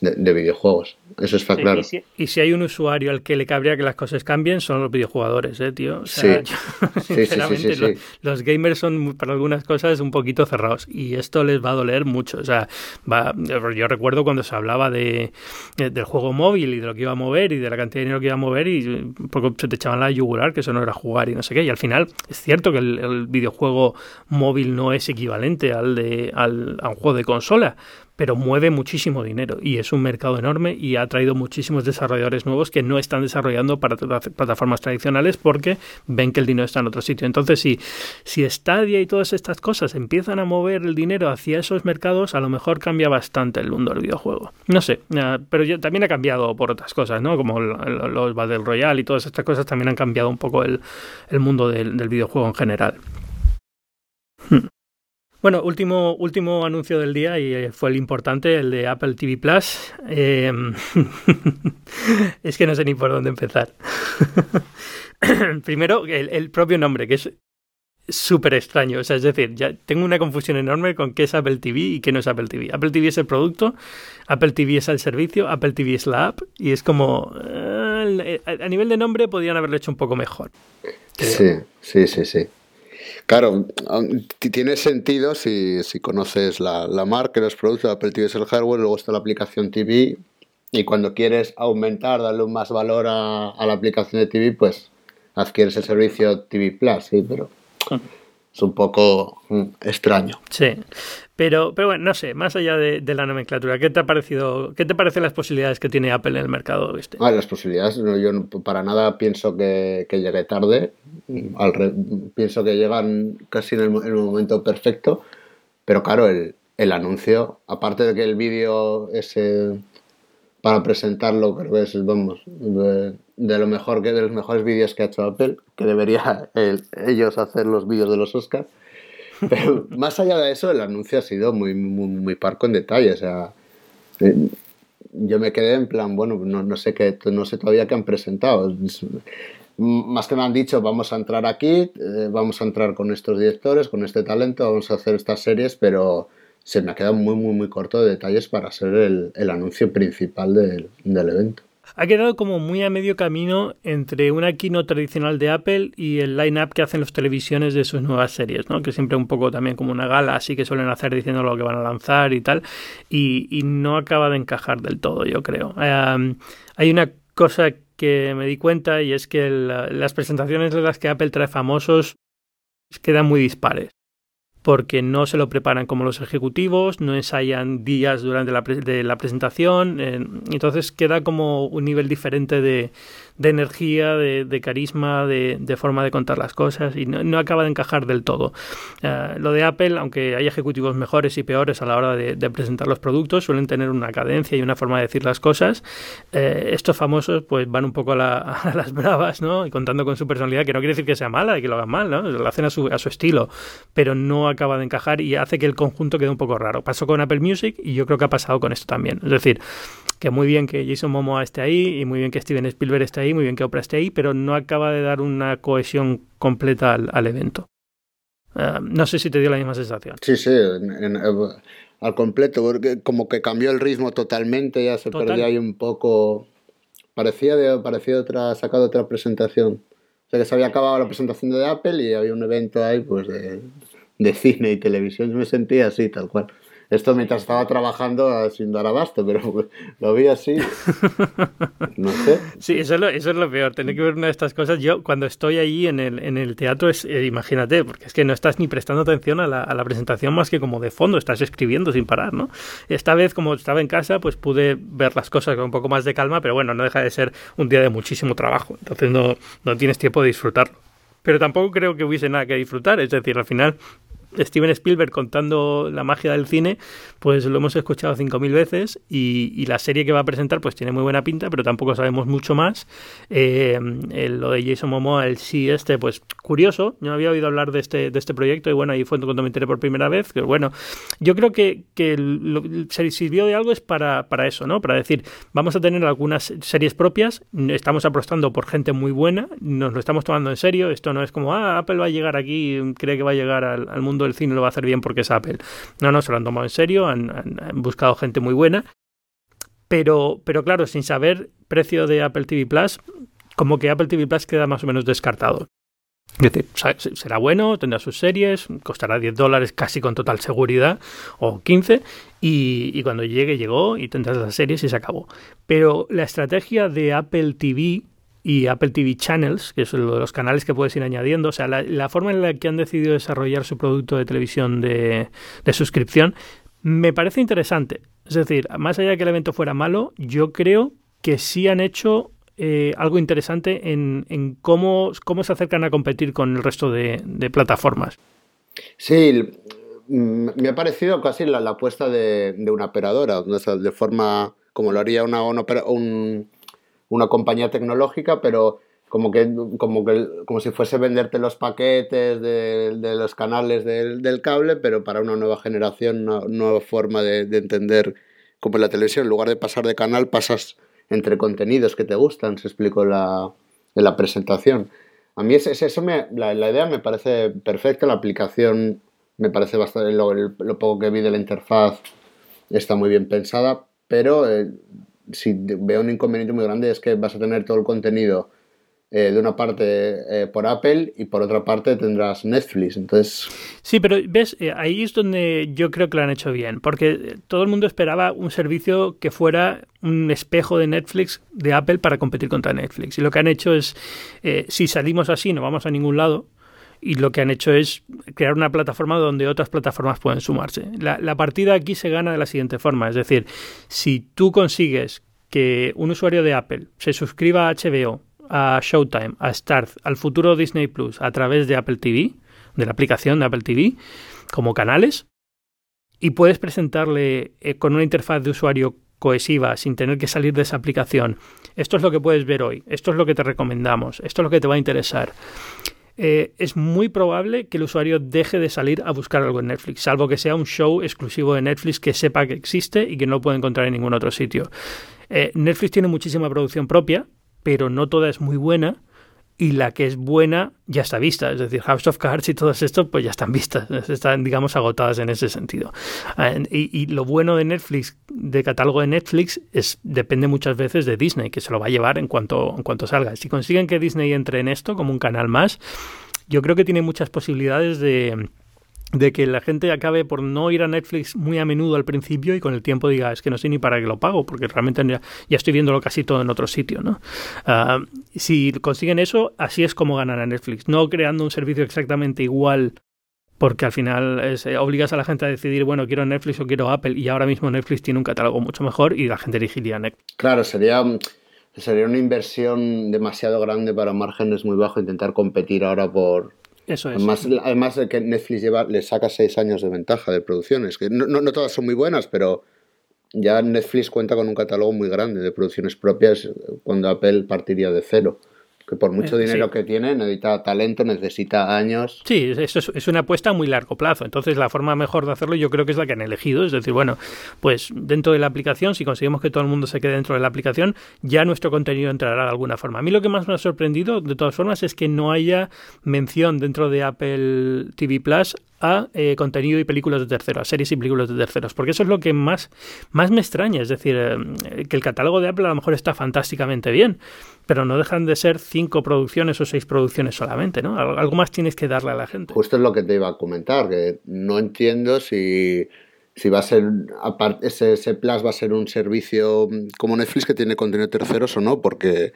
Speaker 3: de, de, videojuegos. Eso está sí, claro.
Speaker 2: Y si, y si, hay un usuario al que le cabría que las cosas cambien, son los videojugadores, ¿eh, tío? O sea,
Speaker 3: sí.
Speaker 2: Yo,
Speaker 3: sí,
Speaker 2: sinceramente, los, los, gamers son para algunas cosas un poquito cerrados y esto les va a doler mucho. O sea, va, yo recuerdo cuando se hablaba de, de, del juego móvil y de lo que iba a mover y de la cantidad de dinero que iba a mover y porque se te echaban la yugular que eso no era jugar y no sé qué. Y al final es cierto que el, el videojuego móvil no es equivalente al de al, a un juego de consola, pero mueve muchísimo dinero y es un mercado enorme y ha traído muchísimos desarrolladores nuevos que no están desarrollando para plataformas tradicionales porque ven que el dinero está en otro sitio. Entonces, si, si Stadia y todas estas cosas empiezan a mover el dinero hacia esos mercados, a lo mejor cambia bastante el mundo del videojuego. No sé, pero ya, también ha cambiado por otras cosas, ¿no? Como los Battle Royale y todas estas cosas también han cambiado un poco el, el mundo del, del videojuego en general. Hmm. Bueno, último, último anuncio del día y fue el importante, el de Apple TV Plus. Eh, es que no sé ni por dónde empezar. Primero, el, propio nombre, que es súper extraño. O sea, es decir, ya tengo una confusión enorme con qué es Apple TV y qué no es Apple TV. Apple TV es el producto, Apple TV es el servicio, Apple TV es la app y es como... Uh, a nivel de nombre podrían haberlo hecho un poco mejor.
Speaker 3: Sí, sí, sí, sí. Claro, tiene sentido si, si conoces la, la, marca, los productos, Apple TV es el hardware, luego está la aplicación TV y cuando quieres aumentar, darle un más valor a, a la aplicación de TV, pues adquieres el servicio TV Plus, sí, pero es un poco mm, extraño.
Speaker 2: Sí, pero, pero bueno, no sé, más allá de, la nomenclatura, ¿qué te ha parecido, qué te parecen las posibilidades que tiene Apple en el mercado este?
Speaker 3: Las posibilidades, no, yo para nada pienso que, que llegue tarde, pienso que llegan casi en el, en el, momento perfecto, pero claro, el, anuncio, aparte de que el vídeo ese para presentarlo, creo que es, de, lo mejor que de los mejores vídeos que ha hecho Apple, que debería el, ellos hacer los vídeos de los Oscars. Pero más allá de eso, el anuncio ha sido muy, muy, muy parco en detalle. O sea, eh, yo me quedé en plan, bueno, no, no sé qué, no sé todavía qué han presentado. Más que me han dicho, vamos a entrar aquí, eh, vamos a entrar con estos directores, con este talento, vamos a hacer estas series, pero se me ha quedado muy, muy, muy corto de detalles para ser el, el anuncio principal del, del evento
Speaker 2: ha quedado como muy a medio camino entre una keynote tradicional de Apple y el line-up que hacen las televisiones de sus nuevas series, ¿no? que siempre un poco también como una gala, así que suelen hacer diciendo lo que van a lanzar y tal, y, no acaba de encajar del todo, yo creo. hay una cosa que me di cuenta y es que las presentaciones de las que Apple trae famosos quedan muy dispares porque no se lo preparan como los ejecutivos, no ensayan días durante la, de la presentación, eh, entonces queda como un nivel diferente de, de energía, de, carisma, de, forma de contar las cosas y no, acaba de encajar del todo. Eh, lo de Apple, aunque hay ejecutivos mejores y peores a la hora de, presentar los productos, suelen tener una cadencia y una forma de decir las cosas. Eh, estos famosos pues van un poco a, las bravas, ¿no? Y contando con su personalidad, que no quiere decir que sea mala y que lo hagan mal, ¿no? Lo hacen a su, a su estilo, pero no acaba de encajar y hace que el conjunto quede un poco raro. Pasó con Apple Music y yo creo que ha pasado con esto también. Es decir, que muy bien que Jason Momoa esté ahí y muy bien que Steven Spielberg esté ahí, muy bien que Oprah esté ahí, pero no acaba de dar una cohesión completa al, evento. Eh, no sé si te dio la misma sensación.
Speaker 3: Sí, sí, al completo, porque como que cambió el ritmo totalmente, ya se perdió ahí un poco. Parecía de, parecía otra, sacado otra presentación. O sea que se había acabado la presentación de Apple y había un evento ahí pues de, de cine y televisión. Yo me sentía así, tal cual. Esto mientras estaba trabajando sin dar abasto, pero lo vi así. No sé.
Speaker 2: Sí, eso es, lo, eso es lo peor, tener que ver una de estas cosas. Yo cuando estoy ahí en el, en el teatro, es, eh, imagínate, porque es que no estás ni prestando atención a la, a la, presentación más que como de fondo, estás escribiendo sin parar, ¿no? Esta vez, como estaba en casa, pues pude ver las cosas con un poco más de calma, pero bueno, no deja de ser un día de muchísimo trabajo, entonces no, no tienes tiempo de disfrutarlo pero tampoco creo que hubiese nada que disfrutar. Es decir, al final Steven Spielberg contando la magia del cine, pues lo hemos escuchado 5.000 veces y, la serie que va a presentar pues tiene muy buena pinta, pero tampoco sabemos mucho más. Eh, lo de Jason Momoa, el sí este, pues curioso, no había oído hablar de este, de este proyecto y bueno, ahí fue cuando me enteré por primera vez, que bueno, yo creo que, que se sirvió de algo es para, para eso, ¿no? Para decir, vamos a tener algunas series propias, estamos apostando por gente muy buena, nos lo estamos tomando en serio, esto no es como, ah, Apple va a llegar aquí, cree que va a llegar al mundo del cine lo va a hacer bien porque es Apple. No, no, se lo han tomado en serio, han, buscado gente muy buena. Pero, pero claro, sin saber precio de Apple TV Plus, como que Apple TV Plus queda más o menos descartado. Será bueno, tendrá sus series, costará 10 dólares casi con total seguridad, o 15, y, y, cuando llegue, llegó y tendrás las series y se acabó. Pero la estrategia de Apple TV y Apple TV Channels, que es uno de los canales que puedes ir añadiendo. O sea, la, forma en la que han decidido desarrollar su producto de televisión de, suscripción me parece interesante. Es decir, más allá de que el evento fuera malo, yo creo que sí han hecho eh, algo interesante en, cómo, cómo se acercan a competir con el resto de, plataformas.
Speaker 3: Sí, me ha parecido casi la, apuesta de, una operadora, de forma como lo haría una, un, una compañía tecnológica, pero como que, como que como si fuese venderte los paquetes de, de los canales del, del, cable, pero para una nueva generación, una nueva forma de, de, entender como en la televisión. En lugar de pasar de canal, pasas entre contenidos que te gustan, se explicó la, en la presentación. A mí es, eso me, la, la, idea me parece perfecta, la aplicación me parece bastante, lo, lo, poco que vi de la interfaz está muy bien pensada, pero eh, si veo un inconveniente muy grande es que vas a tener todo el contenido eh, de una parte eh, por Apple y por otra parte tendrás Netflix. Entonces.
Speaker 2: Sí, pero ves, eh, ahí es donde yo creo que lo han hecho bien, porque todo el mundo esperaba un servicio que fuera un espejo de Netflix de Apple para competir contra Netflix. Y lo que han hecho es, si salimos así, no vamos a ningún lado. Y lo que han hecho es crear una plataforma donde otras plataformas pueden sumarse. La, partida aquí se gana de la siguiente forma. Es decir, si tú consigues que un usuario de Apple se suscriba a HBO a Showtime, a Starz, al futuro Disney Plus a través de Apple TV, de la aplicación de Apple TV, como canales, y puedes presentarle eh, con una interfaz de usuario cohesiva, sin tener que salir de esa aplicación. Esto es lo que puedes ver hoy, esto es lo que te recomendamos, esto es lo que te va a interesar. Eh, es muy probable que el usuario deje de salir a buscar algo en Netflix, salvo que sea un show exclusivo de Netflix que sepa que existe y que no puede encontrar en ningún otro sitio. Eh, Netflix tiene muchísima producción propia, pero no toda es muy buena y la que es buena ya está vista. Es decir, House of Cards y todo esto, pues ya están vistas, están, digamos, agotadas en ese sentido. Ah, y, lo bueno de Netflix, de catálogo de Netflix, es depende muchas veces de Disney, que se lo va a llevar en cuanto, en cuanto salga. Si consiguen que Disney entre en esto como un canal más, yo creo que tiene muchas posibilidades de de que la gente acabe por no ir a Netflix muy a menudo al principio y con el tiempo diga, es que no sé ni para qué lo pago, porque realmente ya, estoy viéndolo casi todo en otro sitio. ¿no? Ah, si consiguen eso, así es como ganan a Netflix, no creando un servicio exactamente igual porque al final eh, obligas a la gente a decidir, bueno, quiero Netflix o quiero Apple, y ahora mismo Netflix tiene un catálogo mucho mejor y la gente elegiría Netflix.
Speaker 3: Claro, sería, sería una inversión demasiado grande para márgenes muy bajos intentar competir ahora por,
Speaker 2: eso es.
Speaker 3: Además, además de que Netflix lleva, le saca seis años de ventaja de producciones, que no, no, todas son muy buenas, pero ya Netflix cuenta con un catálogo muy grande de producciones propias cuando Apple partiría de cero que por mucho eh, dinero que tiene necesita talento, necesita años.
Speaker 2: Sí, eso es, una apuesta a muy largo plazo. Entonces la forma mejor de hacerlo yo creo que es la que han elegido. Es decir, bueno, pues dentro de la aplicación, si conseguimos que todo el mundo se quede dentro de la aplicación, ya nuestro contenido entrará de alguna forma. A mí lo que más me ha sorprendido, de todas formas, es que no haya mención dentro de Apple TV Plus a eh, contenido y películas de terceros, series y películas de terceros, porque eso es lo que más, más me extraña, es decir, eh, que el catálogo de Apple a lo mejor está fantásticamente bien, pero no dejan de ser cinco producciones o seis producciones solamente, ¿no? Algo más tienes que darle a la gente.
Speaker 3: Justo es lo que te iba a comentar, que no entiendo si, si va a ser, ese, ese Plus va a ser un servicio como Netflix que tiene contenido terceros o no, porque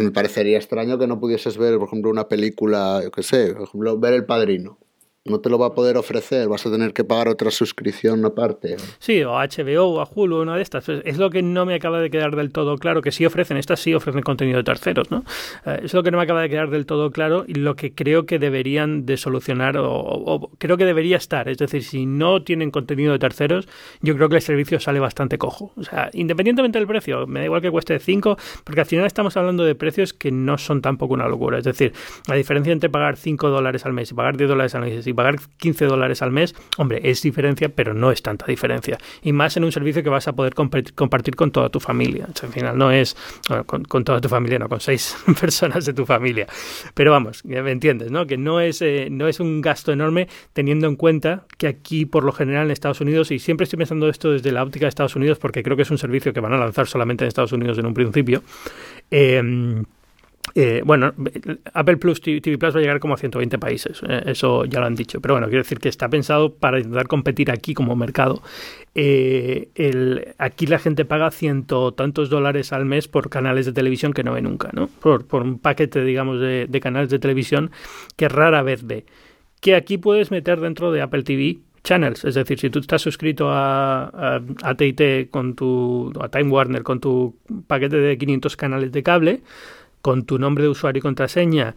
Speaker 3: me parecería extraño que no pudieses ver, por ejemplo, una película, yo qué sé, por ejemplo, ver El Padrino no te lo va a poder ofrecer, vas a tener que pagar otra suscripción aparte.
Speaker 2: Sí, o a HBO o a Hulu, una de estas. Es lo que no me acaba de quedar del todo claro, que sí ofrecen, estas sí ofrecen contenido de terceros, ¿no? Eh, es lo que no me acaba de quedar del todo claro y lo que creo que deberían de solucionar o, creo que debería estar. Es decir, si no tienen contenido de terceros, yo creo que el servicio sale bastante cojo. O sea, independientemente del precio, me da igual que cueste 5, porque al final estamos hablando de precios que no son tampoco una locura. Es decir, la diferencia entre pagar 5 dólares al mes y pagar 10 dólares al mes pagar 15 dólares al mes, hombre, es diferencia, pero no es tanta diferencia. Y más en un servicio que vas a poder compartir con toda tu familia. al final no es con, toda tu familia, no, con seis personas de tu familia. Pero vamos, me entiendes, ¿no? Que no es, eh, no es un gasto enorme teniendo en cuenta que aquí, por lo general, en Estados Unidos, y siempre estoy pensando esto desde la óptica de Estados Unidos, porque creo que es un servicio que van a lanzar solamente en Estados Unidos en un principio. Eh, eh, bueno, Apple Plus TV Plus va a llegar como a 120 países, eh, eso ya lo han dicho, pero bueno, quiero decir que está pensado para intentar competir aquí como mercado. Eh, aquí la gente paga ciento tantos dólares al mes por canales de televisión que no ve nunca, ¿no? Por, un paquete, digamos, de, canales de televisión que rara vez ve. Que aquí puedes meter dentro de Apple TV channels, es decir, si tú estás suscrito a, a, a TIT con tu, a Time Warner con tu paquete de 500 canales de cable, con tu nombre de usuario y contraseña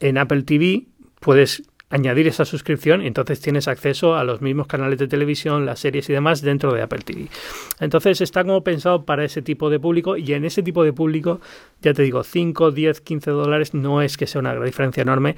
Speaker 2: en Apple TV, puedes añadir esa suscripción y entonces tienes acceso a los mismos canales de televisión, las series y demás dentro de Apple TV. Entonces está como pensado para ese tipo de público y en ese tipo de público, ya te digo, 5, 10, 15 dólares no es que sea una diferencia enorme,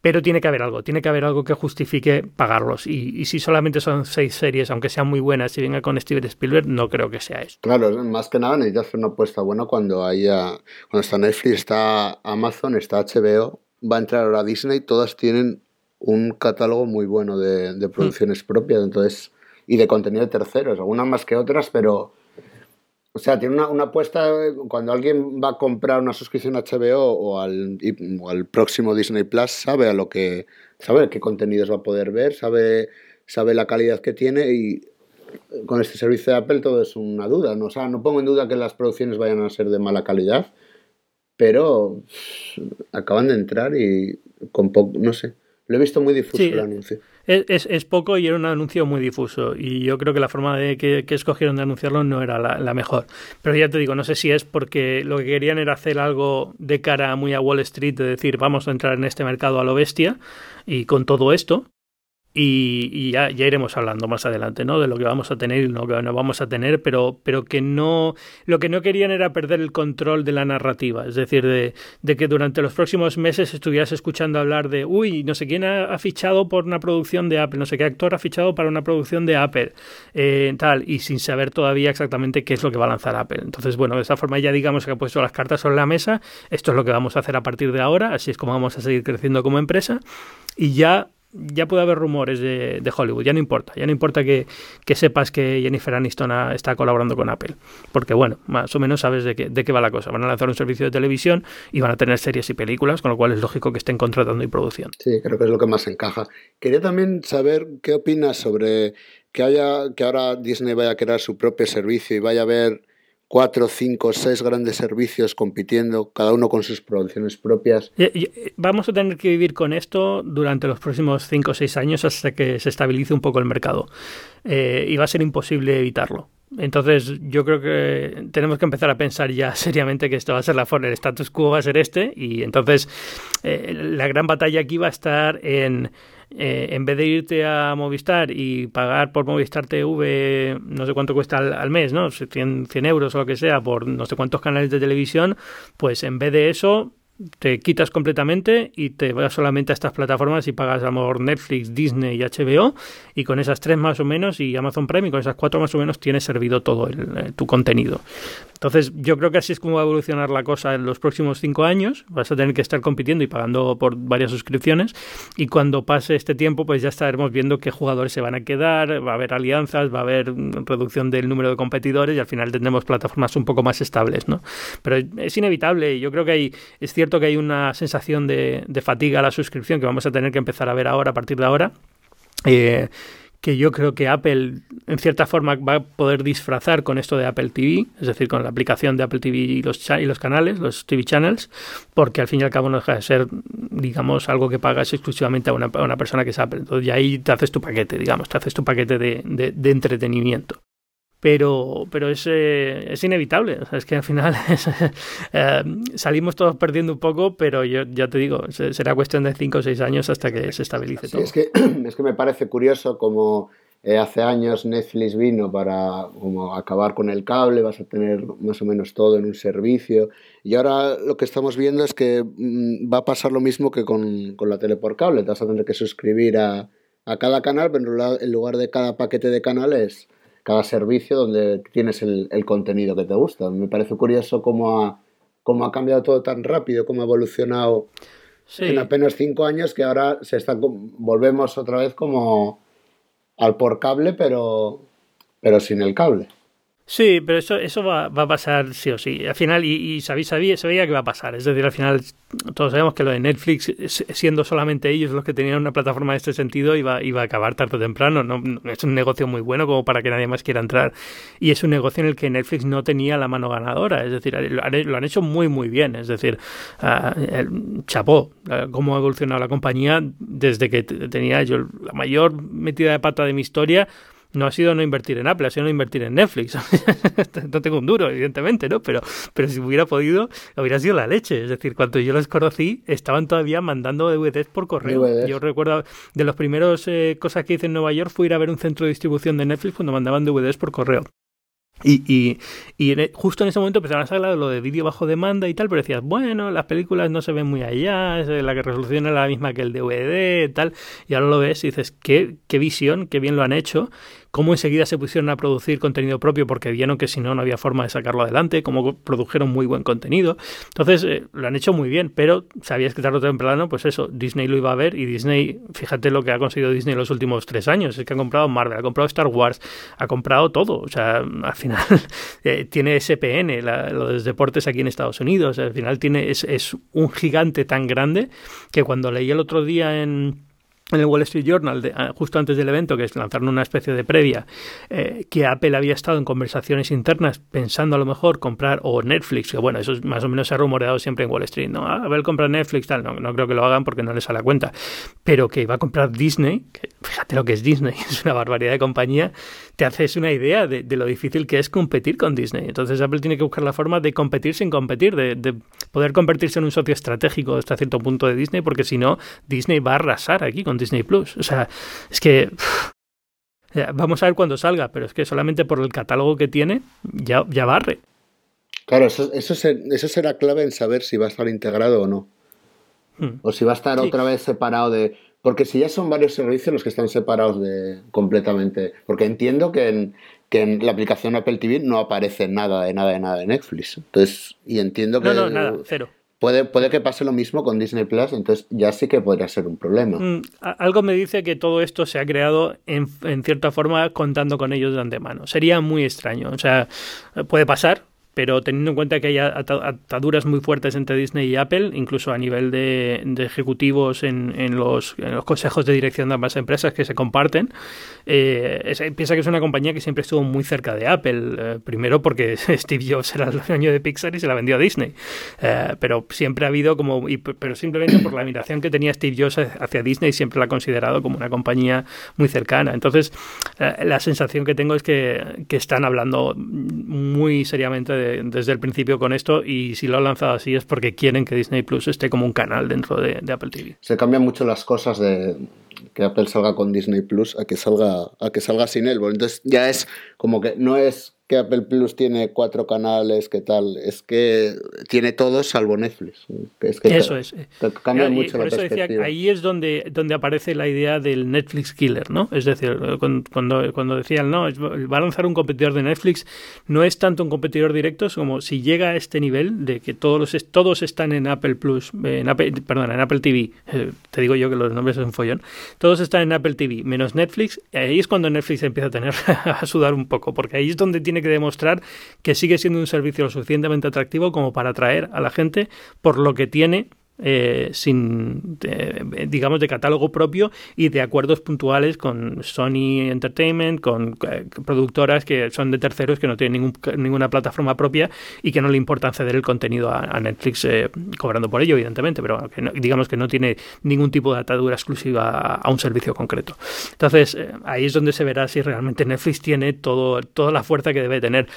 Speaker 2: pero tiene que haber algo, tiene que haber algo que justifique pagarlos. Y, si solamente son seis series, aunque sean muy buenas y venga con Steven Spielberg, no creo que sea eso.
Speaker 3: Claro, más que nada necesitas hacer una apuesta buena cuando haya, cuando está Netflix, está Amazon, está HBO, va a entrar ahora Disney, todas tienen un catálogo muy bueno de, de producciones propias, entonces, y de contenido de terceros, algunas más que otras, pero o sea, tiene una, apuesta cuando alguien va a comprar una suscripción a HBO o al, al próximo Disney Plus, sabe a lo que sabe qué contenidos va a poder ver, sabe, sabe la calidad que tiene y con este servicio de Apple todo es una duda. ¿no? O sea, no pongo en duda que las producciones vayan a ser de mala calidad, pero acaban de entrar y con poco, no sé. Lo he visto muy difuso el anuncio.
Speaker 2: Es, es, poco y era un anuncio muy difuso. Y yo creo que la forma de que, escogieron de anunciarlo no era la, mejor. Pero ya te digo, no sé si es porque lo que querían era hacer algo de cara muy a Wall Street, de decir, vamos a entrar en este mercado a lo bestia y con todo esto. Y, ya, ya, iremos hablando más adelante, ¿no? De lo que vamos a tener y lo que no vamos a tener, pero, pero que no, lo que no querían era perder el control de la narrativa, es decir, de, de que durante los próximos meses estuvieras escuchando hablar de, uy, no sé quién ha, fichado por una producción de Apple, no sé qué actor ha fichado para una producción de Apple, eh, tal, y sin saber todavía exactamente qué es lo que va a lanzar Apple. Entonces, bueno, de esta forma ya digamos que ha puesto las cartas sobre la mesa, esto es lo que vamos a hacer a partir de ahora, así es como vamos a seguir creciendo como empresa, y ya ya puede haber rumores de, Hollywood, ya no importa, ya no importa que, sepas que Jennifer Aniston está colaborando con Apple, porque bueno, más o menos sabes de qué, de qué va la cosa, van a lanzar un servicio de televisión y van a tener series y películas, con lo cual es lógico que estén contratando y producción.
Speaker 3: Sí, creo que es lo que más encaja. Quería también saber qué opinas sobre que haya que ahora Disney vaya a crear su propio servicio y vaya a haber cuatro, cinco, seis grandes servicios compitiendo, cada uno con sus producciones propias.
Speaker 2: Vamos a tener que vivir con esto durante los próximos cinco o seis años hasta que se estabilice un poco el mercado. Eh, y va a ser imposible evitarlo. Entonces, yo creo que tenemos que empezar a pensar ya seriamente que esto va a ser la forma, el status quo va a ser este, y entonces eh, la gran batalla aquí va a estar en eh, en vez de irte a Movistar y pagar por Movistar TV no sé cuánto cuesta al, mes, ¿no? 100, 100 euros o lo que sea por no sé cuántos canales de televisión, pues en vez de eso te quitas completamente y te vas solamente a estas plataformas y pagas a lo mejor Netflix, Disney y HBO y con esas tres más o menos y Amazon Prime y con esas cuatro más o menos tienes servido todo el, eh, tu contenido. Entonces yo creo que así es como va a evolucionar la cosa en los próximos cinco años. Vas a tener que estar compitiendo y pagando por varias suscripciones y cuando pase este tiempo pues ya estaremos viendo qué jugadores se van a quedar, va a haber alianzas, va a haber reducción del número de competidores y al final tendremos plataformas un poco más estables, ¿no? Pero es inevitable, yo creo que hay, es cierto que hay una sensación de, fatiga a la suscripción que vamos a tener que empezar a ver ahora, a partir de ahora. Eh, que yo creo que Apple en cierta forma va a poder disfrazar con esto de Apple TV, es decir, con la aplicación de Apple TV y los, y los canales, los TV channels, porque al fin y al cabo no deja de ser, digamos, algo que pagas exclusivamente a una, persona que es Apple. Entonces, y ahí te haces tu paquete, digamos, te haces tu paquete de, de entretenimiento pero, pero es, eh, es inevitable. es que al final eh, salimos todos perdiendo un poco, pero yo ya te digo, será cuestión de 5 o 6 años hasta que se estabilice todo.
Speaker 3: Es que, es que me parece curioso como eh, hace años Netflix vino para como acabar con el cable, vas a tener más o menos todo en un servicio. Y ahora lo que estamos viendo es que mm, va a pasar lo mismo que con, con la tele por cable. Te vas a tener que suscribir a, a cada canal, pero en lugar de cada paquete de canales cada servicio donde tienes el, contenido que te gusta. Me parece curioso cómo ha, cómo ha cambiado todo tan rápido, cómo ha evolucionado en apenas cinco años que ahora se está, volvemos otra vez como al por cable, pero, pero sin el cable.
Speaker 2: Sí, pero eso, eso va, a pasar sí o sí. Al final, y, y sabía, sabía, que va a pasar. Es decir, al final, todos sabemos que lo de Netflix, siendo solamente ellos los que tenían una plataforma de este sentido, iba, iba a acabar tarde o temprano. No, es un negocio muy bueno como para que nadie más quiera entrar. Y es un negocio en el que Netflix no tenía la mano ganadora. Es decir, lo han, hecho muy, muy bien. Es decir, uh, chapó, cómo ha evolucionado la compañía desde que tenía yo la mayor metida de pata de mi historia no ha sido no invertir en Apple, ha sido no invertir en Netflix. no tengo un duro, evidentemente, ¿no? Pero, pero si hubiera podido, hubiera sido la leche. Es decir, cuando yo los conocí, estaban todavía mandando DVDs por correo. Yo recuerdo de los primeros eh, cosas que hice en Nueva York fue ir a ver un centro de distribución de Netflix cuando mandaban DVDs por correo. Y, y, y e, justo en ese momento empezaron a hablar de lo de vídeo bajo demanda y tal, pero decías, bueno, las películas no se ven muy allá, la resolución es la misma que el DVD y tal, y ahora lo ves y dices, qué, qué visión, qué bien lo han hecho, cómo enseguida se pusieron a producir contenido propio porque vieron que si no, no había forma de sacarlo adelante, cómo produjeron muy buen contenido. Entonces, eh, lo han hecho muy bien, pero sabías que tarde o temprano, pues eso, Disney lo iba a ver y Disney, fíjate lo que ha conseguido Disney en los últimos tres años, es que ha comprado Marvel, ha comprado Star Wars, ha comprado todo, o sea, al final eh, tiene SPN, los deportes aquí en Estados Unidos, al final tiene, es, es un gigante tan grande que cuando leí el otro día en en el Wall Street Journal, ah, justo antes del evento, que es lanzaron una especie de previa, eh, que Apple había estado en conversaciones internas pensando a lo mejor comprar, o Netflix, que bueno, eso más o menos se ha rumoreado siempre en Wall Street, ¿no? Ah, Apple compra Netflix, tal, no, no creo que lo hagan porque no les sale a cuenta, pero que iba a comprar Disney, que fíjate lo que es Disney, es una barbaridad de compañía, te haces una idea de, lo difícil que es competir con Disney. Entonces Apple tiene que buscar la forma de competir sin competir, de, poder convertirse en un socio estratégico hasta cierto punto de Disney, porque si no, Disney va a arrasar aquí con con Disney Plus. O sea, es que vamos a ver cuándo salga, pero es que solamente por el catálogo que tiene ya, ya barre.
Speaker 3: Claro, eso, eso, eso será clave en saber si va a estar integrado o no. Hmm. O si va a estar otra vez separado de... Porque si ya son varios servicios los que están separados de completamente... Porque entiendo que en, que en la aplicación Apple TV no aparece nada de nada de nada de Netflix. Entonces, y entiendo que...
Speaker 2: No, no, nada, cero.
Speaker 3: Puede, puede que pase lo mismo con Disney Plus, entonces ya sí que podría ser un problema. Hmm,
Speaker 2: algo me dice que todo esto se ha creado en, en, cierta forma contando con ellos de antemano. Sería muy extraño. O sea, puede pasar, pero teniendo en cuenta que hay ataduras muy fuertes entre Disney y Apple, incluso a nivel de, ejecutivos en, los, consejos de dirección de ambas empresas que se comparten, eh, piensa que es una compañía que siempre estuvo muy cerca de Apple, eh, primero porque Steve Jobs era el dueño de Pixar y se la vendió a Disney, eh, pero siempre ha habido como, pero simplemente por la admiración que tenía Steve Jobs hacia Disney, siempre la ha considerado como una compañía muy cercana. Entonces, la sensación que tengo es que, que están hablando muy seriamente de desde el principio con esto y si lo han lanzado así es porque quieren que Disney Plus esté como un canal dentro de, de Apple TV.
Speaker 3: Se cambian mucho las cosas de que Apple salga con Disney Plus a que salga a que salga sin él. Entonces ya es como que no es que Apple Plus tiene cuatro canales, ¿qué tal? Es que tiene todos salvo Netflix. Es que
Speaker 2: eso es. cambia mucho por eso decía, ahí es donde, donde aparece la idea del Netflix killer, ¿no? Es decir, cuando, cuando decían, no, va a lanzar un competidor de Netflix, no es tanto un competidor directo como si llega a este nivel de que todos, los, todos están en Apple Plus, en Apple, perdón, en Apple TV, eh, te digo yo que los nombres son follón, todos están en Apple TV, menos Netflix, ahí es cuando Netflix empieza a tener a sudar un poco, porque ahí es donde tiene que demostrar que sigue siendo un servicio lo suficientemente atractivo como para atraer a la gente por lo que tiene eh, sin, digamos, de catálogo propio y de acuerdos puntuales con Sony Entertainment, con eh, productoras que son de terceros que no tienen ninguna plataforma propia y que no le importa ceder el contenido a, Netflix eh, cobrando por ello, evidentemente, pero digamos que no tiene ningún tipo de atadura exclusiva a, un servicio concreto. Entonces, ahí es donde se verá si realmente Netflix tiene todo, toda la fuerza que debe tener.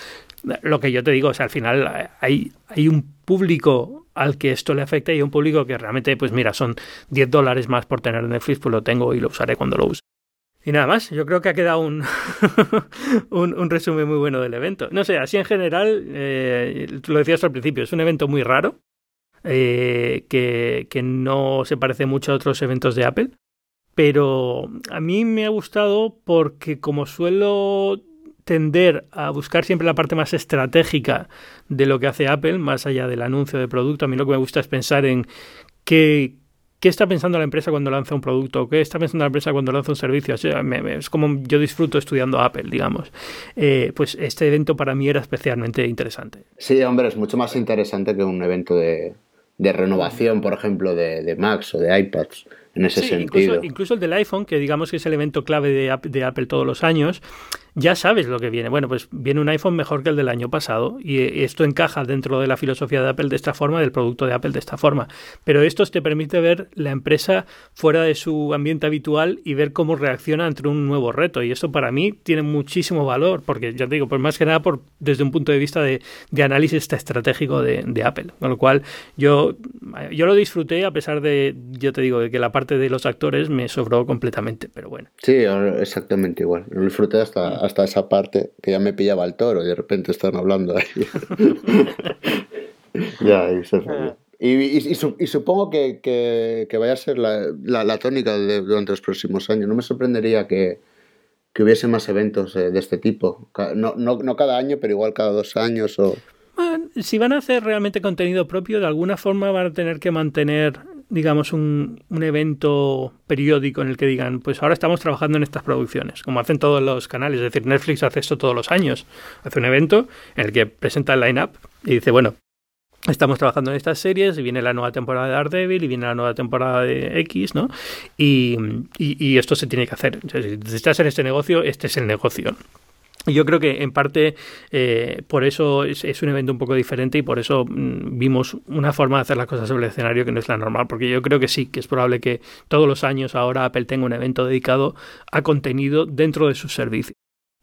Speaker 2: Lo que yo te digo, o sea, al final hay, hay un público al que esto le afecta y un público que realmente, pues mira, son 10 dólares más por tener Netflix, pues lo tengo y lo usaré cuando lo use. Y nada más, yo creo que ha quedado un, un, resumen muy bueno del evento. No sé, así en general, eh, lo decías al principio, es un evento muy raro, eh, que, que no se parece mucho a otros eventos de Apple, pero a mí me ha gustado porque como suelo tender a buscar siempre la parte más estratégica de lo que hace Apple, más allá del anuncio de producto. A mí lo que me gusta es pensar en qué, ¿Qué está pensando la empresa cuando lanza un producto? ¿Qué está pensando la empresa cuando lanza un servicio? es como yo disfruto estudiando Apple, digamos. Eh, pues este evento para mí era especialmente interesante.
Speaker 3: Sí, hombre, es mucho más interesante que un evento de, renovación, por ejemplo, de, de Macs o de iPads en ese sentido.
Speaker 2: Incluso, el del iPhone, que digamos que es el evento clave de, de Apple todos los años, ya sabes lo que viene. Bueno, pues viene un iPhone mejor que el del año pasado y esto encaja dentro de la filosofía de Apple de esta forma, del producto de Apple de esta forma. Pero esto te permite ver la empresa fuera de su ambiente habitual y ver cómo reacciona ante un nuevo reto. Y esto para mí tiene muchísimo valor, porque ya te digo, pues más que nada por, desde un punto de vista de, análisis estratégico de, de, Apple. Con lo cual yo, yo lo disfruté a pesar de, yo te digo, de que la parte de los actores me sobró completamente, pero bueno.
Speaker 3: Sí, exactamente igual. Lo disfruté hasta hasta esa parte que ya me pillaba el toro y de repente están hablando ahí. ya, y, y, y, supongo que, que, vaya a ser la, la, tónica durante los próximos años. No me sorprendería que, que hubiese más eventos de este tipo. No, no, no, cada año, pero igual cada dos años o...
Speaker 2: si van a hacer realmente contenido propio, de alguna forma van a tener que mantener digamos, un, un, evento periódico en el que digan, pues ahora estamos trabajando en estas producciones, como hacen todos los canales. Es decir, Netflix hace esto todos los años. Hace un evento en el que presenta el line-up y dice, bueno, estamos trabajando en estas series y viene la nueva temporada de Daredevil y viene la nueva temporada de X, ¿no? Y, y, y esto se tiene que hacer. Si estás en este negocio, este es el negocio. Y yo creo que en parte eh, por eso es, un evento un poco diferente y por eso mm, vimos una forma de hacer las cosas sobre el escenario que no es la normal, porque yo creo que sí, que es probable que todos los años ahora Apple tenga un evento dedicado a contenido dentro de sus servicios.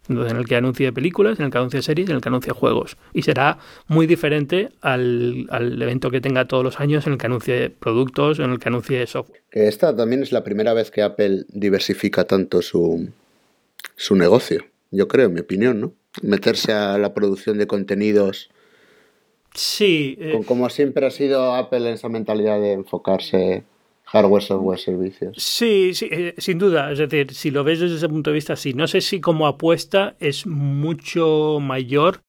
Speaker 2: en el que anuncie películas, en el que anuncie series, en el que anuncie juegos. Y será muy diferente al, evento que tenga todos los años en el que anuncie productos, en el que anuncie software.
Speaker 3: Esta también es la primera vez que Apple diversifica tanto su, su negocio, yo creo, en mi opinión, ¿no? Meterse a la producción de contenidos.
Speaker 2: Sí.
Speaker 3: Eh, como siempre ha sido Apple en esa mentalidad de enfocarse hardware, software, servicios.
Speaker 2: Sí, sí, eh, sin duda. Es decir, si lo ves desde ese punto de vista, sí. No sé si como apuesta es mucho mayor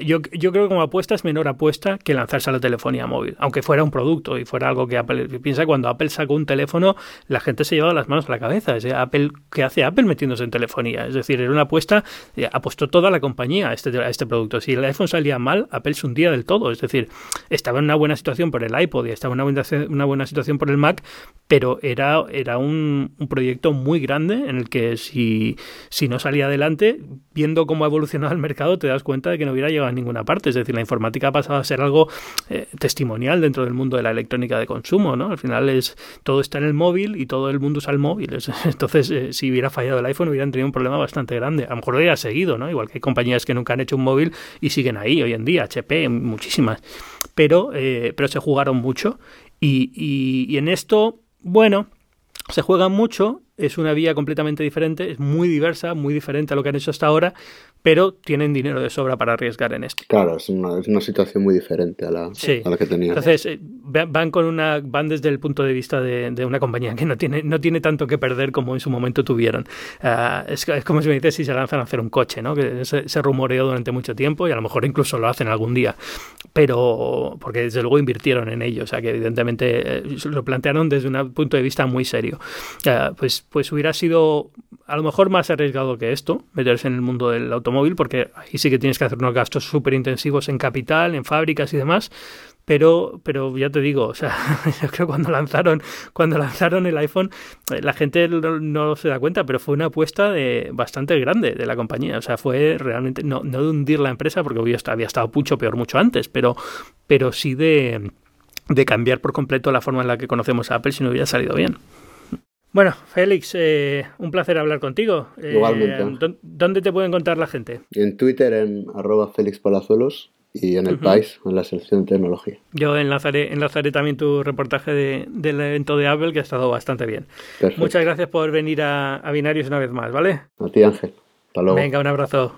Speaker 2: yo, yo, creo que como apuesta es menor apuesta que lanzarse a la telefonía móvil, aunque fuera un producto y fuera algo que Apple piensa cuando Apple sacó un teléfono, la gente se llevaba las manos a la cabeza. Es Apple, ¿Qué hace Apple metiéndose en telefonía? Es decir, era una apuesta, eh, apostó toda la compañía a este, este producto. Si el iPhone salía mal, Apple se hundía del todo. Es decir, estaba en una buena situación por el iPod y estaba en una buena, una buena situación por el Mac, pero era, era un, un, proyecto muy grande en el que si, si no salía adelante, viendo cómo ha evolucionado el mercado, te das cuenta de que no hubiera llegado a ninguna parte. Es decir, la informática ha pasado a ser algo eh, testimonial dentro del mundo de la electrónica de consumo, ¿no? Al final es todo está en el móvil y todo el mundo usa el móvil. Entonces, eh, si hubiera fallado el iPhone, hubieran tenido un problema bastante grande. A lo mejor lo hubiera seguido, ¿no? Igual que hay compañías que nunca han hecho un móvil y siguen ahí hoy en día, HP, muchísimas. Pero, eh, pero se jugaron mucho y, y, y en esto, bueno, se juega mucho, es una vía completamente diferente, es muy diversa, muy diferente a lo que han hecho hasta ahora, pero tienen dinero de sobra para arriesgar en esto.
Speaker 3: Claro, es una, es una situación muy diferente a la, a la que tenían.
Speaker 2: Entonces, eh, van con una van desde el punto de vista de, de, una compañía que no tiene, no tiene tanto que perder como en su momento tuvieron. Uh, es, es, como si me dices si se lanzan a hacer un coche, ¿no? Que se, se, rumoreó durante mucho tiempo y a lo mejor incluso lo hacen algún día. Pero, porque desde luego invirtieron en ello, o sea que evidentemente eh, lo plantearon desde un punto de vista muy serio. Uh, pues, pues hubiera sido a lo mejor más arriesgado que esto, meterse en el mundo del automóvil, porque ahí sí que tienes que hacer unos gastos súper intensivos en capital, en fábricas y demás. Pero, pero ya te digo, o sea, yo creo que cuando lanzaron, cuando lanzaron el iPhone, la gente no, no, se da cuenta, pero fue una apuesta de, bastante grande de la compañía. O sea, fue realmente, no, no de hundir la empresa, porque había estado mucho peor mucho antes, pero, pero sí de, de cambiar por completo la forma en la que conocemos a Apple si no hubiera salido bien. Bueno, Félix, eh, un placer hablar contigo.
Speaker 3: Igualmente.
Speaker 2: Eh, ¿Dónde te puede encontrar la gente?
Speaker 3: En Twitter, en arroba Félix Palazuelos y en el uh -huh. país, en la sección de tecnología.
Speaker 2: Yo enlazaré, enlazaré también tu reportaje de, del evento de Apple, que ha estado bastante bien.
Speaker 3: Perfecto.
Speaker 2: Muchas gracias por venir a, a Binarios una vez más, ¿vale?
Speaker 3: A ti, Ángel. Hasta luego.
Speaker 2: Venga, un abrazo.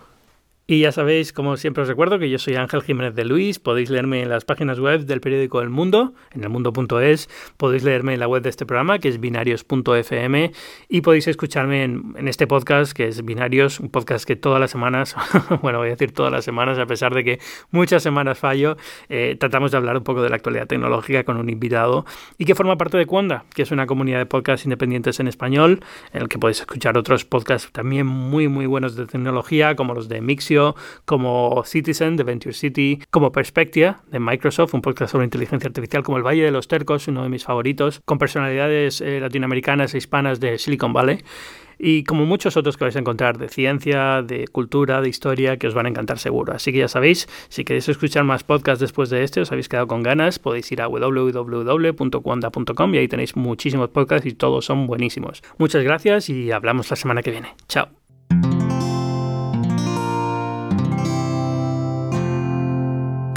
Speaker 2: Y ya sabéis, como siempre os recuerdo, que yo soy Ángel Jiménez de Luis. Podéis leerme en las páginas web del periódico El Mundo, en elmundo.es. Podéis leerme en la web de este programa, que es binarios.fm. Y podéis escucharme en, en, este podcast, que es Binarios, un podcast que todas las semanas, bueno, voy a decir todas las semanas, a pesar de que muchas semanas fallo, eh, tratamos de hablar un poco de la actualidad tecnológica con un invitado y que forma parte de Cuanda, que es una comunidad de podcasts independientes en español, en el que podéis escuchar otros podcasts también muy, muy buenos de tecnología, como los de Mixio como Citizen de Venture City, como Perspectia de Microsoft, un podcast sobre inteligencia artificial como El Valle de los Tercos, uno de mis favoritos, con personalidades eh, latinoamericanas e hispanas de Silicon Valley y como muchos otros que vais a encontrar de ciencia, de cultura, de historia, que os van a encantar seguro. Así que ya sabéis, si queréis escuchar más podcasts después de este, os habéis quedado con ganas, podéis ir a www.cuanda.com y ahí tenéis muchísimos podcasts y todos son buenísimos. Muchas gracias y hablamos la semana que viene. Chao.